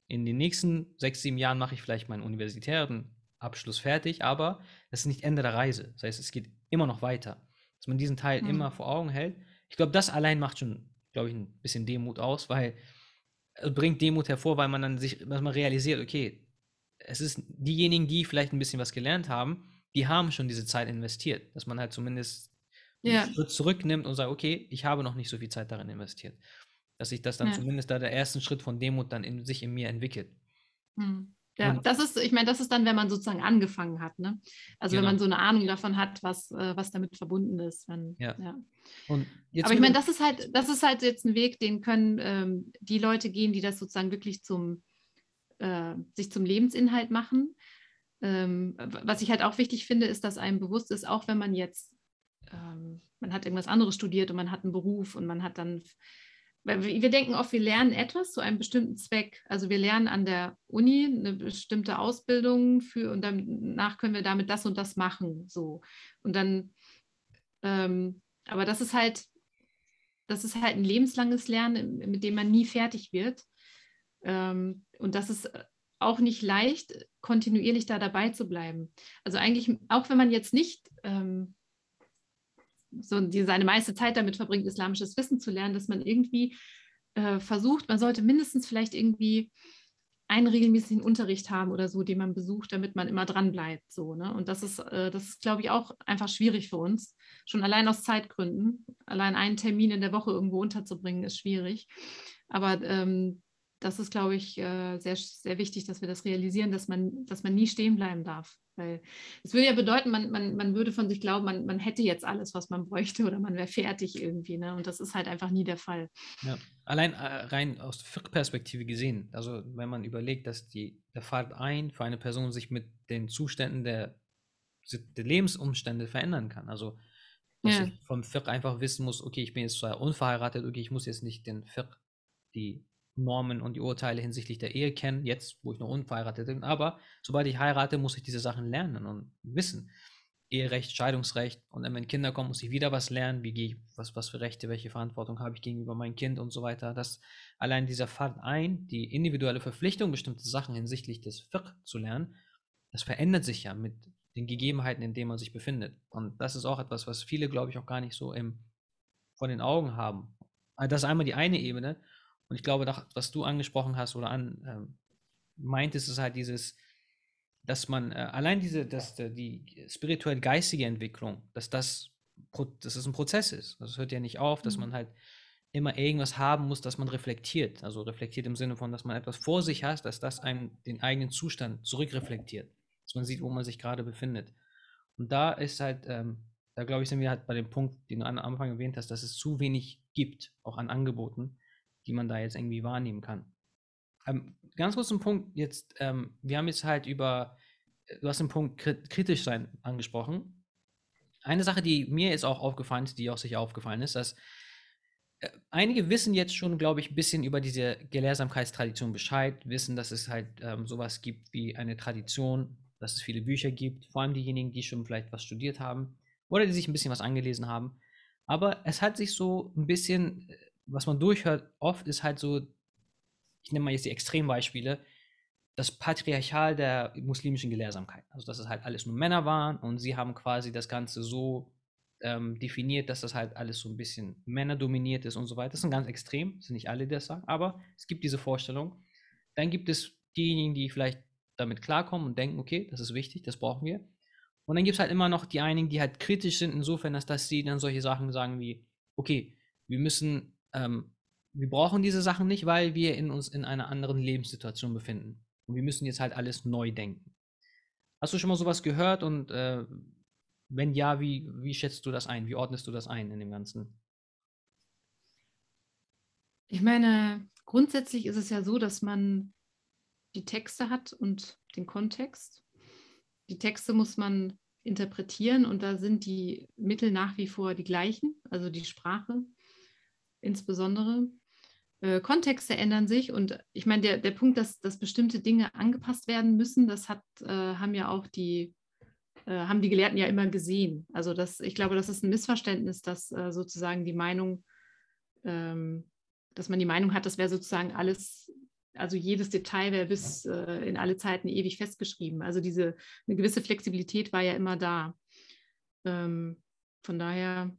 in den nächsten sechs, sieben Jahren mache ich vielleicht meinen universitären Abschluss fertig, aber das ist nicht Ende der Reise. Das heißt, es geht immer noch weiter. Dass man diesen Teil mhm. immer vor Augen hält ich glaube, das allein macht schon, glaube ich, ein bisschen Demut aus, weil es bringt Demut hervor, weil man dann sich, dass man realisiert, okay, es ist diejenigen, die vielleicht ein bisschen was gelernt haben, die haben schon diese Zeit investiert, dass man halt zumindest ja. einen Schritt zurücknimmt und sagt, okay, ich habe noch nicht so viel Zeit darin investiert. Dass sich das dann ja. zumindest da der erste Schritt von Demut dann in sich in mir entwickelt. Hm. Ja, das ist, ich meine, das ist dann, wenn man sozusagen angefangen hat, ne? Also genau. wenn man so eine Ahnung davon hat, was, äh, was damit verbunden ist. Wenn, ja. ja. Aber ich meine, das ist halt, das ist halt jetzt ein Weg, den können ähm, die Leute gehen, die das sozusagen wirklich zum, äh, sich zum Lebensinhalt machen. Ähm, was ich halt auch wichtig finde, ist, dass einem bewusst ist, auch wenn man jetzt, ähm, man hat irgendwas anderes studiert und man hat einen Beruf und man hat dann wir denken oft, wir lernen etwas zu einem bestimmten Zweck. Also wir lernen an der Uni eine bestimmte Ausbildung für und danach können wir damit das und das machen. So. Und dann, ähm, aber das ist halt, das ist halt ein lebenslanges Lernen, mit dem man nie fertig wird. Ähm, und das ist auch nicht leicht, kontinuierlich da dabei zu bleiben. Also eigentlich, auch wenn man jetzt nicht ähm, so die seine meiste Zeit damit verbringt, islamisches Wissen zu lernen, dass man irgendwie äh, versucht, man sollte mindestens vielleicht irgendwie einen regelmäßigen Unterricht haben oder so, den man besucht, damit man immer dran bleibt. So, ne? Und das ist, äh, das ist, glaube ich, auch einfach schwierig für uns. Schon allein aus Zeitgründen. Allein einen Termin in der Woche irgendwo unterzubringen, ist schwierig. Aber ähm, das ist, glaube ich, äh, sehr, sehr wichtig, dass wir das realisieren, dass man, dass man nie stehen bleiben darf. Weil es würde ja bedeuten, man, man, man würde von sich glauben, man, man hätte jetzt alles, was man bräuchte oder man wäre fertig irgendwie. Ne? Und das ist halt einfach nie der Fall. Ja. Allein äh, rein aus Perspektive gesehen, also wenn man überlegt, dass die, der Fahrt ein für eine Person sich mit den Zuständen der, der Lebensumstände verändern kann. Also dass ja. ich vom Fiqh einfach wissen muss, okay, ich bin jetzt zwar unverheiratet, okay, ich muss jetzt nicht den Fiqh, die Normen und die Urteile hinsichtlich der Ehe kennen, jetzt, wo ich noch unverheiratet bin. Aber sobald ich heirate, muss ich diese Sachen lernen und wissen. Eherecht, Scheidungsrecht und dann, wenn Kinder kommen, muss ich wieder was lernen. Wie gehe ich, was, was für Rechte, welche Verantwortung habe ich gegenüber meinem Kind und so weiter. Das allein dieser Fahrt ein, die individuelle Verpflichtung, bestimmte Sachen hinsichtlich des Fiqh zu lernen, das verändert sich ja mit den Gegebenheiten, in denen man sich befindet. Und das ist auch etwas, was viele, glaube ich, auch gar nicht so im, vor den Augen haben. Das ist einmal die eine Ebene. Und ich glaube, was du angesprochen hast oder an ähm, meintest, ist halt dieses, dass man äh, allein diese, dass äh, die spirituell geistige Entwicklung, dass das, dass es ein Prozess ist. Also es hört ja nicht auf, dass mhm. man halt immer irgendwas haben muss, dass man reflektiert. Also reflektiert im Sinne von, dass man etwas vor sich hat, dass das einen den eigenen Zustand zurückreflektiert. Dass man sieht, wo man sich gerade befindet. Und da ist halt, ähm, da glaube ich, sind wir halt bei dem Punkt, den du am Anfang erwähnt hast, dass es zu wenig gibt, auch an Angeboten die man da jetzt irgendwie wahrnehmen kann. Ähm, ganz kurz ein Punkt jetzt, ähm, wir haben jetzt halt über, äh, du hast den Punkt kritisch sein angesprochen. Eine Sache, die mir jetzt auch aufgefallen ist, die auch sicher aufgefallen ist, dass äh, einige wissen jetzt schon, glaube ich, ein bisschen über diese Gelehrsamkeitstradition Bescheid, wissen, dass es halt ähm, sowas gibt wie eine Tradition, dass es viele Bücher gibt, vor allem diejenigen, die schon vielleicht was studiert haben oder die sich ein bisschen was angelesen haben. Aber es hat sich so ein bisschen äh, was man durchhört oft, ist halt so, ich nehme mal jetzt die Extrembeispiele, das Patriarchal der muslimischen Gelehrsamkeit. Also, dass es halt alles nur Männer waren und sie haben quasi das Ganze so ähm, definiert, dass das halt alles so ein bisschen männerdominiert ist und so weiter. Das ein ganz extrem, sind nicht alle, die das sagen, aber es gibt diese Vorstellung. Dann gibt es diejenigen, die vielleicht damit klarkommen und denken, okay, das ist wichtig, das brauchen wir. Und dann gibt es halt immer noch die einigen, die halt kritisch sind, insofern, dass, dass sie dann solche Sachen sagen wie, okay, wir müssen ähm, wir brauchen diese Sachen nicht, weil wir in uns in einer anderen Lebenssituation befinden. Und wir müssen jetzt halt alles neu denken. Hast du schon mal sowas gehört und äh, wenn ja, wie, wie schätzt du das ein? Wie ordnest du das ein in dem Ganzen? Ich meine, grundsätzlich ist es ja so, dass man die Texte hat und den Kontext. Die Texte muss man interpretieren und da sind die Mittel nach wie vor die gleichen, also die Sprache, insbesondere. Äh, Kontexte ändern sich und ich meine, der, der Punkt, dass, dass bestimmte Dinge angepasst werden müssen, das hat, äh, haben ja auch die, äh, haben die Gelehrten ja immer gesehen. Also das, ich glaube, das ist ein Missverständnis, dass äh, sozusagen die Meinung, ähm, dass man die Meinung hat, das wäre sozusagen alles, also jedes Detail wäre bis äh, in alle Zeiten ewig festgeschrieben. Also diese eine gewisse Flexibilität war ja immer da. Ähm, von daher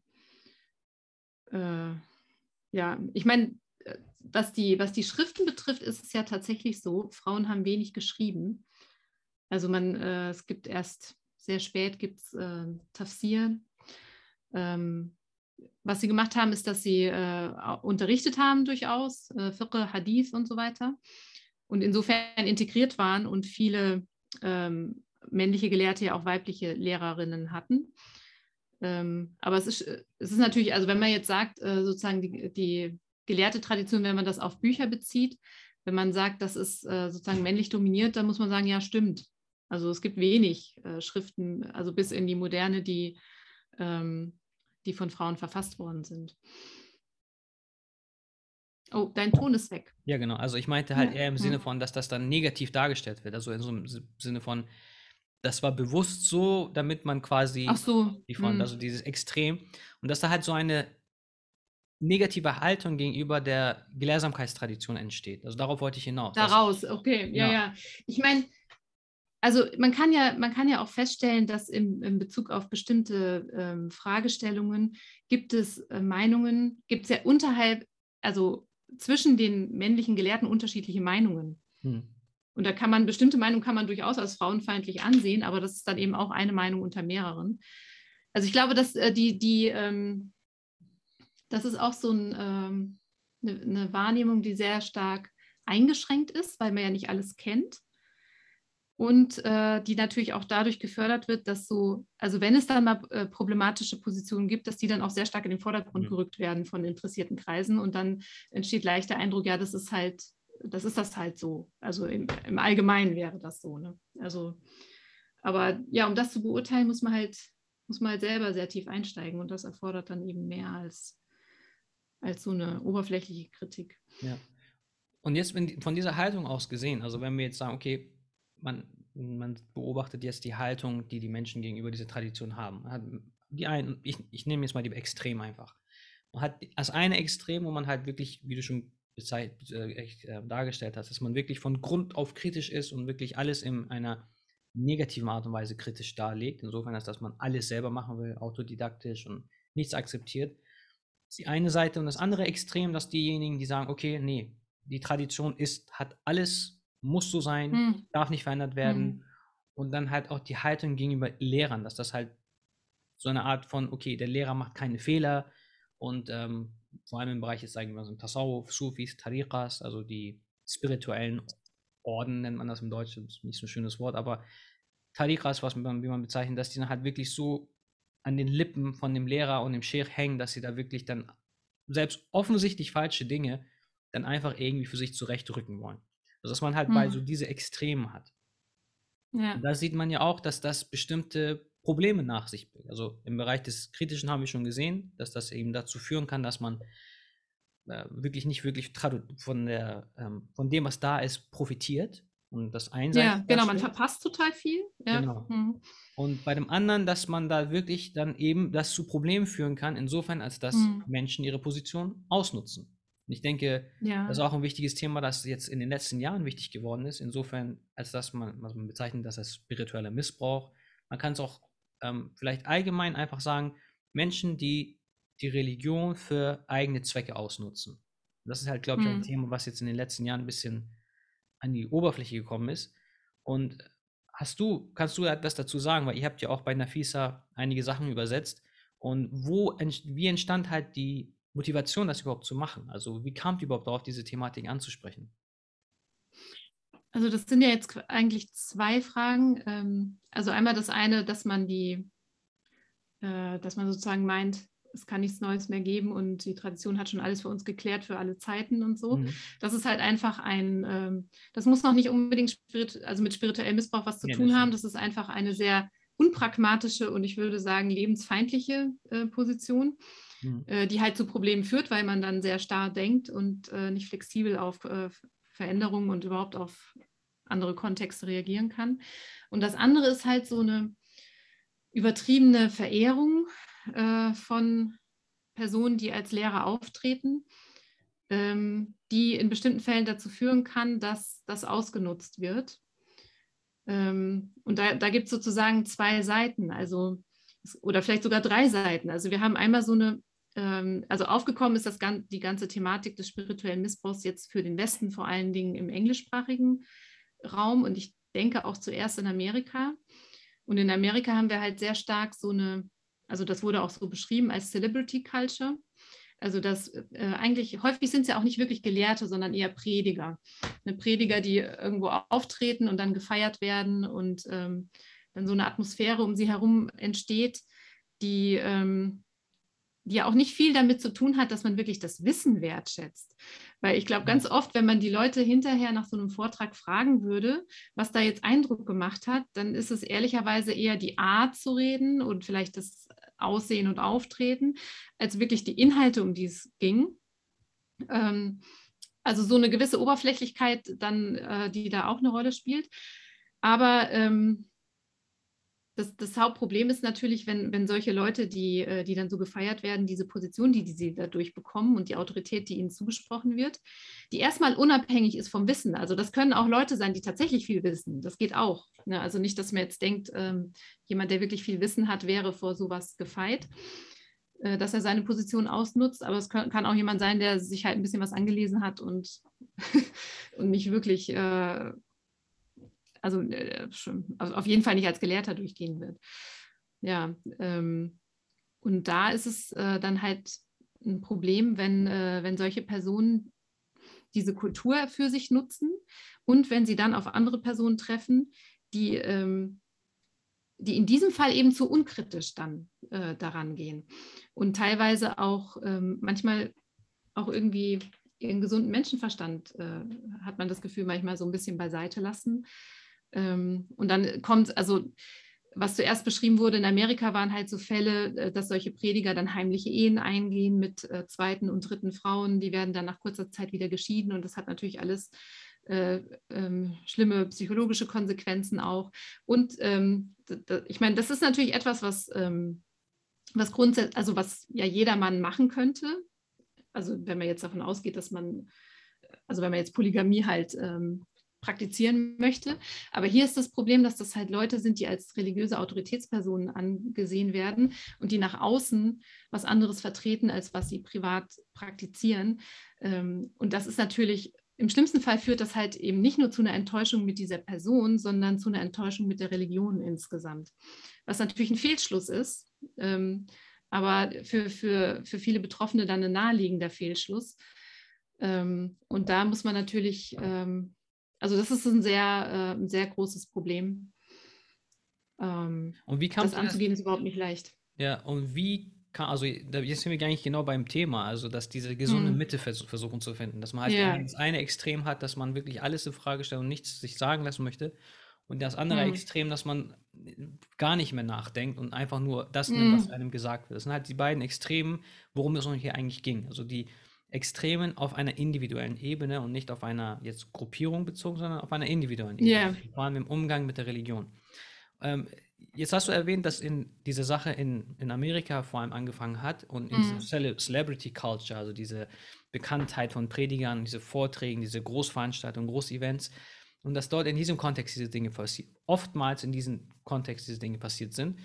äh, ja, ich meine, äh, was die, was die Schriften betrifft, ist es ja tatsächlich so, Frauen haben wenig geschrieben. Also man, äh, es gibt erst sehr spät gibt es äh, Tafsir. Ähm, was sie gemacht haben, ist, dass sie äh, unterrichtet haben durchaus, äh, Fiqh, Hadith und so weiter. und insofern integriert waren und viele ähm, männliche Gelehrte ja auch weibliche Lehrerinnen hatten. Ähm, aber es ist, es ist natürlich, also wenn man jetzt sagt, äh, sozusagen die, die gelehrte Tradition, wenn man das auf Bücher bezieht, wenn man sagt, das ist äh, sozusagen männlich dominiert, dann muss man sagen, ja, stimmt. Also es gibt wenig äh, Schriften, also bis in die Moderne, die, ähm, die von Frauen verfasst worden sind. Oh, dein Ton ist weg. Ja, genau. Also ich meinte halt ja. eher im Sinne von, dass das dann negativ dargestellt wird. Also in so einem Sinne von, das war bewusst so, damit man quasi Ach so. die von, hm. also dieses Extrem und dass da halt so eine negative Haltung gegenüber der Gelehrsamkeitstradition entsteht. Also darauf wollte ich hinaus. Daraus, okay, ja, ja. ja. Ich meine, also man kann ja, man kann ja auch feststellen, dass im, in Bezug auf bestimmte ähm, Fragestellungen gibt es äh, Meinungen, gibt es ja unterhalb, also zwischen den männlichen Gelehrten unterschiedliche Meinungen. Hm. Und da kann man, bestimmte Meinungen kann man durchaus als frauenfeindlich ansehen, aber das ist dann eben auch eine Meinung unter mehreren. Also ich glaube, dass äh, die, die ähm, das ist auch so ein, ähm, eine, eine Wahrnehmung, die sehr stark eingeschränkt ist, weil man ja nicht alles kennt und äh, die natürlich auch dadurch gefördert wird, dass so, also wenn es dann mal äh, problematische Positionen gibt, dass die dann auch sehr stark in den Vordergrund mhm. gerückt werden von interessierten Kreisen und dann entsteht leicht der Eindruck, ja, das ist halt, das ist das halt so. Also im, im Allgemeinen wäre das so. Ne? Also, aber ja, um das zu beurteilen, muss man halt, muss man halt selber sehr tief einsteigen und das erfordert dann eben mehr als, als so eine oberflächliche Kritik. Ja. Und jetzt von dieser Haltung aus gesehen, also wenn wir jetzt sagen, okay, man, man beobachtet jetzt die Haltung, die die Menschen gegenüber dieser Tradition haben. Die einen, ich, ich nehme jetzt mal die Extrem einfach. Man hat als eine Extrem, wo man halt wirklich, wie du schon bezeit, äh, äh, dargestellt hast, dass man wirklich von Grund auf kritisch ist und wirklich alles in einer negativen Art und Weise kritisch darlegt. Insofern, als dass man alles selber machen will, autodidaktisch und nichts akzeptiert. Das ist die eine Seite und das andere Extrem, dass diejenigen, die sagen, okay, nee, die Tradition ist, hat alles muss so sein, hm. darf nicht verändert werden. Hm. Und dann halt auch die Haltung gegenüber Lehrern, dass das halt so eine Art von, okay, der Lehrer macht keine Fehler und ähm, vor allem im Bereich jetzt sagen wir mal so Tasawuf, Sufis, Tariqas, also die spirituellen Orden nennt man das im Deutschen, ist nicht so ein schönes Wort, aber Tariqas, was man, wie man bezeichnet, dass die dann halt wirklich so an den Lippen von dem Lehrer und dem Sheikh hängen, dass sie da wirklich dann selbst offensichtlich falsche Dinge dann einfach irgendwie für sich zurechtrücken wollen. Also dass man halt mhm. bei so diese Extremen hat. Ja. Da sieht man ja auch, dass das bestimmte Probleme nach sich bringt. Also im Bereich des Kritischen haben wir schon gesehen, dass das eben dazu führen kann, dass man äh, wirklich nicht wirklich von, der, ähm, von dem, was da ist, profitiert und das einseitig. Ja, genau, man verpasst total viel. Ja. Genau. Mhm. Und bei dem anderen, dass man da wirklich dann eben das zu Problemen führen kann, insofern, als dass mhm. Menschen ihre Position ausnutzen. Und ich denke, ja. das ist auch ein wichtiges Thema, das jetzt in den letzten Jahren wichtig geworden ist. Insofern, als dass man, also man bezeichnet das als spiritueller Missbrauch. Man kann es auch ähm, vielleicht allgemein einfach sagen, Menschen, die die Religion für eigene Zwecke ausnutzen. Das ist halt, glaube ich, mhm. ein Thema, was jetzt in den letzten Jahren ein bisschen an die Oberfläche gekommen ist. Und hast du, kannst du etwas dazu sagen, weil ihr habt ja auch bei Nafisa einige Sachen übersetzt. Und wo, wie entstand halt die Motivation, das überhaupt zu machen? Also wie kamt ihr überhaupt darauf, diese Thematik anzusprechen? Also das sind ja jetzt eigentlich zwei Fragen. Ähm, also einmal das eine, dass man die, äh, dass man sozusagen meint, es kann nichts Neues mehr geben und die Tradition hat schon alles für uns geklärt für alle Zeiten und so. Mhm. Das ist halt einfach ein, ähm, das muss noch nicht unbedingt also mit spirituellem Missbrauch was zu ja, tun haben. Das ist einfach eine sehr unpragmatische und ich würde sagen lebensfeindliche äh, Position mhm. äh, die halt zu Problemen führt, weil man dann sehr starr denkt und nicht flexibel auf Veränderungen und überhaupt auf andere Kontexte reagieren kann. Und das andere ist halt so eine übertriebene Verehrung äh, von Personen, die als Lehrer auftreten, ähm, die in bestimmten Fällen dazu führen kann, dass das ausgenutzt wird. Ähm, und da, da gibt es sozusagen zwei Seiten, also oder vielleicht sogar drei Seiten. Also wir haben einmal so eine ähm, also aufgekommen ist das, die ganze Thematik des spirituellen Missbrauchs jetzt für den Westen, vor allen Dingen im englischsprachigen Raum und ich denke auch zuerst in Amerika. Und in Amerika haben wir halt sehr stark so eine, also das wurde auch so beschrieben als Celebrity Culture. Also das äh, eigentlich, häufig sind es ja auch nicht wirklich Gelehrte, sondern eher Prediger. Eine Prediger, die irgendwo auftreten und dann gefeiert werden und ähm, dann so eine Atmosphäre um sie herum entsteht, die, ähm, die ja auch nicht viel damit zu tun hat, dass man wirklich das Wissen wertschätzt. Weil ich glaube, ganz oft, wenn man die Leute hinterher nach so einem Vortrag fragen würde, was da jetzt Eindruck gemacht hat, dann ist es ehrlicherweise eher die Art zu reden und vielleicht das Aussehen und Auftreten, als wirklich die Inhalte, um die es ging. Ähm, also so eine gewisse Oberflächlichkeit dann, äh, die da auch eine Rolle spielt. Aber ähm, das, das, Hauptproblem ist natürlich, wenn, wenn solche Leute, die, äh, die dann so gefeiert werden, diese Position, die, die sie dadurch bekommen und die Autorität, die ihnen zugesprochen wird, die erstmal unabhängig ist vom Wissen. Also das können auch Leute sein, die tatsächlich viel wissen. Das geht auch. Ne? Also nicht, dass man jetzt denkt, ähm, jemand, der wirklich viel Wissen hat, wäre vor sowas gefeit, äh, dass er seine Position ausnutzt. Aber es kann, kann, auch jemand sein, der sich halt ein bisschen was angelesen hat und, und nicht wirklich äh, also, äh, also auf jeden Fall nicht als Gelehrter durchgehen wird. Ja, ähm, und da ist es äh, dann halt ein Problem, wenn, äh, wenn solche Personen diese Kultur für sich nutzen und wenn sie dann auf andere Personen treffen, die, ähm, die in diesem Fall eben zu unkritisch dann äh, daran gehen und teilweise auch ähm, manchmal auch irgendwie ihren gesunden Menschenverstand, äh, hat man das Gefühl, manchmal so ein bisschen beiseite lassen ähm, und dann kommt, also was zuerst beschrieben wurde in Amerika, waren halt so Fälle, äh, dass solche Prediger dann heimliche Ehen eingehen mit äh, zweiten und dritten Frauen. Die werden dann nach kurzer Zeit wieder geschieden und das hat natürlich alles äh, ähm, schlimme psychologische Konsequenzen auch. Und ähm, ich meine, das ist natürlich etwas, was, ähm, was grundsätzlich, also was ja jedermann machen könnte. Also wenn man jetzt davon ausgeht, dass man, also wenn man jetzt Polygamie halt ähm, praktizieren möchte. Aber hier ist das Problem, dass das halt Leute sind, die als religiöse Autoritätspersonen angesehen werden und die nach außen was anderes vertreten, als was sie privat praktizieren. Ähm, und das ist natürlich im schlimmsten Fall führt das halt eben nicht nur zu einer Enttäuschung mit dieser Person, sondern zu einer Enttäuschung mit der Religion insgesamt. Was natürlich ein Fehlschluss ist, ähm, aber für, für, für viele Betroffene dann ein naheliegender Fehlschluss. Ähm, und da muss man natürlich also das ist ein sehr, äh, ein sehr großes Problem. Ähm, und wie kam das anzugehen ist überhaupt nicht leicht. Ja, und wie kann, also jetzt sind wir gar nicht genau beim Thema, also dass diese gesunde hm. Mitte vers versuchen zu finden, dass man halt ja. das eine Extrem hat, dass man wirklich alles in Frage stellt und nichts sich sagen lassen möchte und das andere hm. Extrem, dass man gar nicht mehr nachdenkt und einfach nur das nimmt, was hm. einem gesagt wird. Das sind halt die beiden Extremen, worum es uns hier eigentlich ging. Also die Extremen auf einer individuellen Ebene und nicht auf einer jetzt Gruppierung bezogen, sondern auf einer individuellen Ebene. Yeah. Vor allem im Umgang mit der Religion. Ähm, jetzt hast du erwähnt, dass in diese Sache in, in Amerika vor allem angefangen hat und in mm. Cele Celebrity Culture, also diese Bekanntheit von Predigern, diese Vorträgen, diese Großveranstaltungen, Großevents und dass dort in diesem Kontext diese Dinge passiert, oftmals in diesem Kontext diese Dinge passiert sind.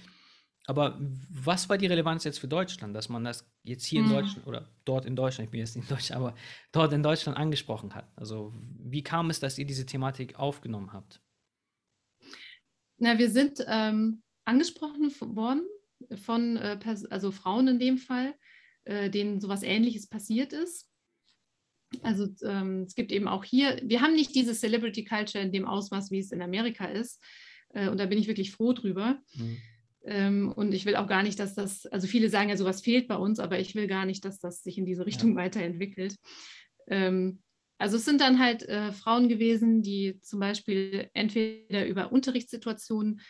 Aber was war die Relevanz jetzt für Deutschland, dass man das jetzt hier mhm. in Deutschland oder dort in Deutschland, ich bin jetzt nicht in Deutschland, aber dort in Deutschland angesprochen hat? Also wie kam es, dass ihr diese Thematik aufgenommen habt? Na, wir sind ähm, angesprochen worden von äh, also Frauen in dem Fall, äh, denen sowas Ähnliches passiert ist. Also ähm, es gibt eben auch hier, wir haben nicht diese Celebrity Culture in dem Ausmaß, wie es in Amerika ist. Äh, und da bin ich wirklich froh drüber. Mhm. Ähm, und ich will auch gar nicht, dass das, also viele sagen ja, sowas fehlt bei uns, aber ich will gar nicht, dass das sich in diese Richtung ja. weiterentwickelt. Ähm, also es sind dann halt äh, Frauen gewesen, die zum Beispiel entweder über Unterrichtssituationen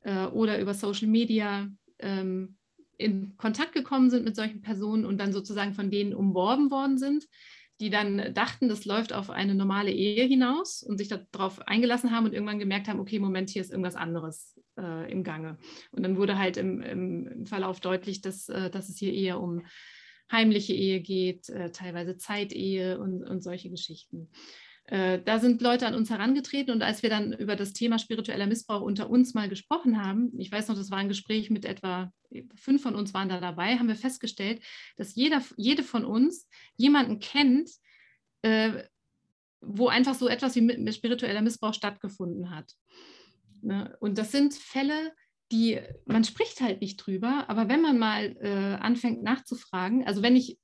äh, oder über Social Media ähm, in Kontakt gekommen sind mit solchen Personen und dann sozusagen von denen umworben worden sind die dann dachten, das läuft auf eine normale Ehe hinaus und sich darauf eingelassen haben und irgendwann gemerkt haben, okay, Moment, hier ist irgendwas anderes äh, im Gange. Und dann wurde halt im, im Verlauf deutlich, dass, äh, dass es hier eher um heimliche Ehe geht, äh, teilweise Zeitehe und, und solche Geschichten. Äh, da sind Leute an uns herangetreten und als wir dann über das Thema spiritueller Missbrauch unter uns mal gesprochen haben, ich weiß noch, das war ein Gespräch mit etwa fünf von uns waren da dabei, haben wir festgestellt, dass jeder, jede von uns jemanden kennt, äh, wo einfach so etwas wie spiritueller Missbrauch stattgefunden hat. Ne? Und das sind Fälle, die man spricht halt nicht drüber, aber wenn man mal äh, anfängt nachzufragen, also wenn ich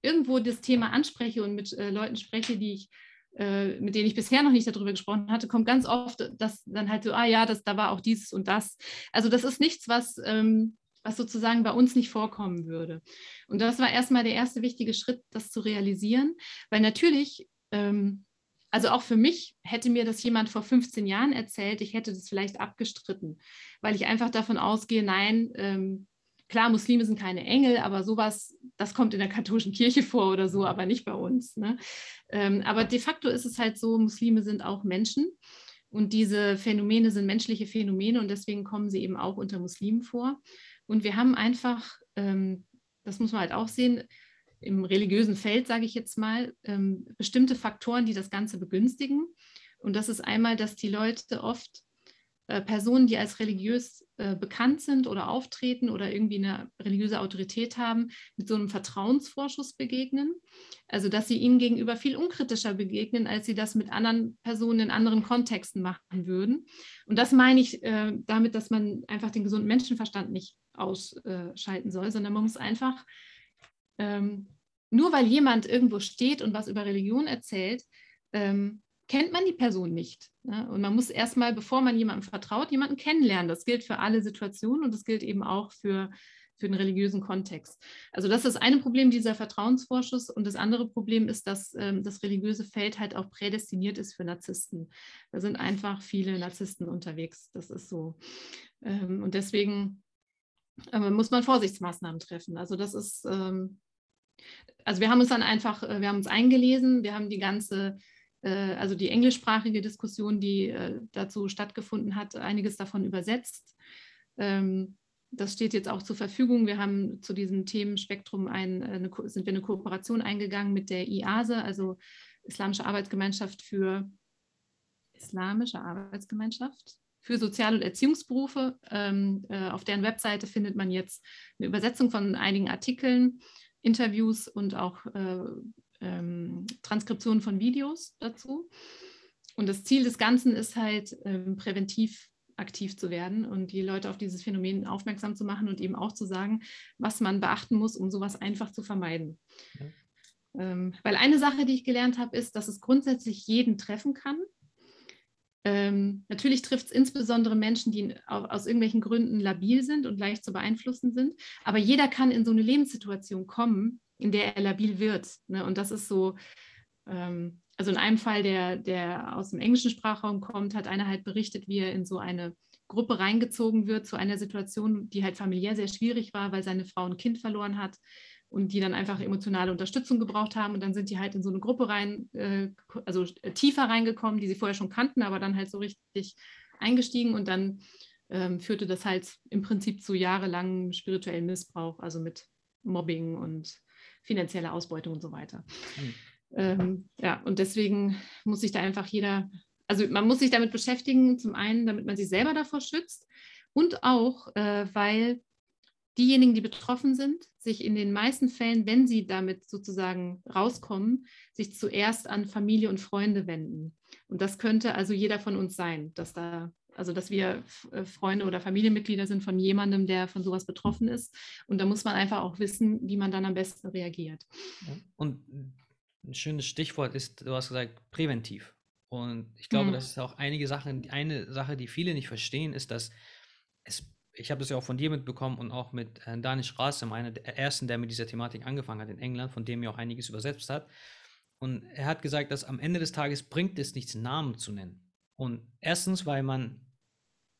irgendwo das Thema anspreche und mit äh, Leuten spreche, die ich äh, mit denen ich bisher noch nicht darüber gesprochen hatte, kommt ganz oft, dass dann halt so, ah ja, das, da war auch dieses und das. Also das ist nichts, was, ähm, was sozusagen bei uns nicht vorkommen würde. Und das war erstmal der erste wichtige Schritt, das zu realisieren, weil natürlich, ähm, also auch für mich hätte mir das jemand vor 15 Jahren erzählt, ich hätte das vielleicht abgestritten, weil ich einfach davon ausgehe, nein, ähm, klar, Muslime sind keine Engel, aber sowas, das kommt in der katholischen Kirche vor oder so, aber nicht bei uns. Ne? Ähm, aber de facto ist es halt so, Muslime sind auch Menschen und diese Phänomene sind menschliche Phänomene und deswegen kommen sie eben auch unter Muslimen vor. Und wir haben einfach, ähm, das muss man halt auch sehen, im religiösen Feld, sage ich jetzt mal, ähm, bestimmte Faktoren, die das Ganze begünstigen. Und das ist einmal, dass die Leute oft äh, Personen, die als religiös äh, bekannt sind oder auftreten oder irgendwie eine religiöse Autorität haben, mit so einem Vertrauensvorschuss begegnen. Also dass sie ihnen gegenüber viel unkritischer begegnen, als sie das mit anderen Personen in anderen Kontexten machen würden. Und das meine ich äh, damit, dass man einfach den gesunden Menschenverstand nicht ausschalten soll, sondern man muss einfach, ähm, nur weil jemand irgendwo steht und was über Religion erzählt, ähm, kennt man die Person nicht. Ne? Und man muss erstmal, bevor man jemandem vertraut, jemanden kennenlernen. Das gilt für alle Situationen und das gilt eben auch für, für den religiösen Kontext. Also das ist das eine Problem, dieser Vertrauensvorschuss. Und das andere Problem ist, dass ähm, das religiöse Feld halt auch prädestiniert ist für Narzissten. Da sind einfach viele Narzissten unterwegs. Das ist so. Ähm, und deswegen äh, muss man Vorsichtsmaßnahmen treffen. Also das ist, ähm, also wir haben uns dann einfach, äh, wir haben uns eingelesen, wir haben die ganze also die englischsprachige Diskussion, die äh, dazu stattgefunden hat, einiges davon übersetzt. Ähm, das steht jetzt auch zur Verfügung. Wir haben zu diesem Themenspektrum ein, äh, eine, sind wir eine Kooperation eingegangen mit der IASE, also Islamische Arbeitsgemeinschaft für Islamische Arbeitsgemeinschaft für Sozial- und Erziehungsberufe. Ähm, äh, auf deren Webseite findet man jetzt eine Übersetzung von einigen Artikeln, Interviews und auch äh, ähm, Transkription von Videos dazu. Und das Ziel des Ganzen ist halt, ähm, präventiv aktiv zu werden und die Leute auf dieses Phänomen aufmerksam zu machen und eben auch zu sagen, was man beachten muss, um sowas einfach zu vermeiden. Ja. Ähm, weil eine Sache, die ich gelernt habe, ist, dass es grundsätzlich jeden treffen kann. Ähm, natürlich trifft es insbesondere Menschen, die aus irgendwelchen Gründen labil sind und leicht zu beeinflussen sind. Aber jeder kann in so eine Lebenssituation kommen, in der er labil wird. Ne? Und das ist so, ähm, also in einem Fall, der, der aus dem englischen Sprachraum kommt, hat einer halt berichtet, wie er in so eine Gruppe reingezogen wird zu einer Situation, die halt familiär sehr schwierig war, weil seine Frau ein Kind verloren hat und die dann einfach emotionale Unterstützung gebraucht haben. Und dann sind die halt in so eine Gruppe rein, äh, also tiefer reingekommen, die sie vorher schon kannten, aber dann halt so richtig eingestiegen und dann ähm, führte das halt im Prinzip zu jahrelangem spirituellen Missbrauch, also mit Mobbing und finanzielle Ausbeutung und so weiter. Mhm. Ähm, ja, und deswegen muss sich da einfach jeder, also man muss sich damit beschäftigen, zum einen, damit man sich selber davor schützt und auch, äh, weil diejenigen, die betroffen sind, sich in den meisten Fällen, wenn sie damit sozusagen rauskommen, sich zuerst an Familie und Freunde wenden. Und das könnte also jeder von uns sein, dass da also dass wir äh, Freunde oder Familienmitglieder sind von jemandem, der von sowas betroffen ist. Und da muss man einfach auch wissen, wie man dann am besten reagiert. Und ein schönes Stichwort ist, du hast gesagt, präventiv. Und ich glaube, mhm. das ist auch einige Sachen, eine Sache, die viele nicht verstehen, ist, dass es, ich habe das ja auch von dir mitbekommen und auch mit Herrn Danish Rasem, einer der ersten, der mit dieser Thematik angefangen hat in England, von dem er auch einiges übersetzt hat. Und er hat gesagt, dass am Ende des Tages bringt es nichts, Namen zu nennen. Und erstens, weil man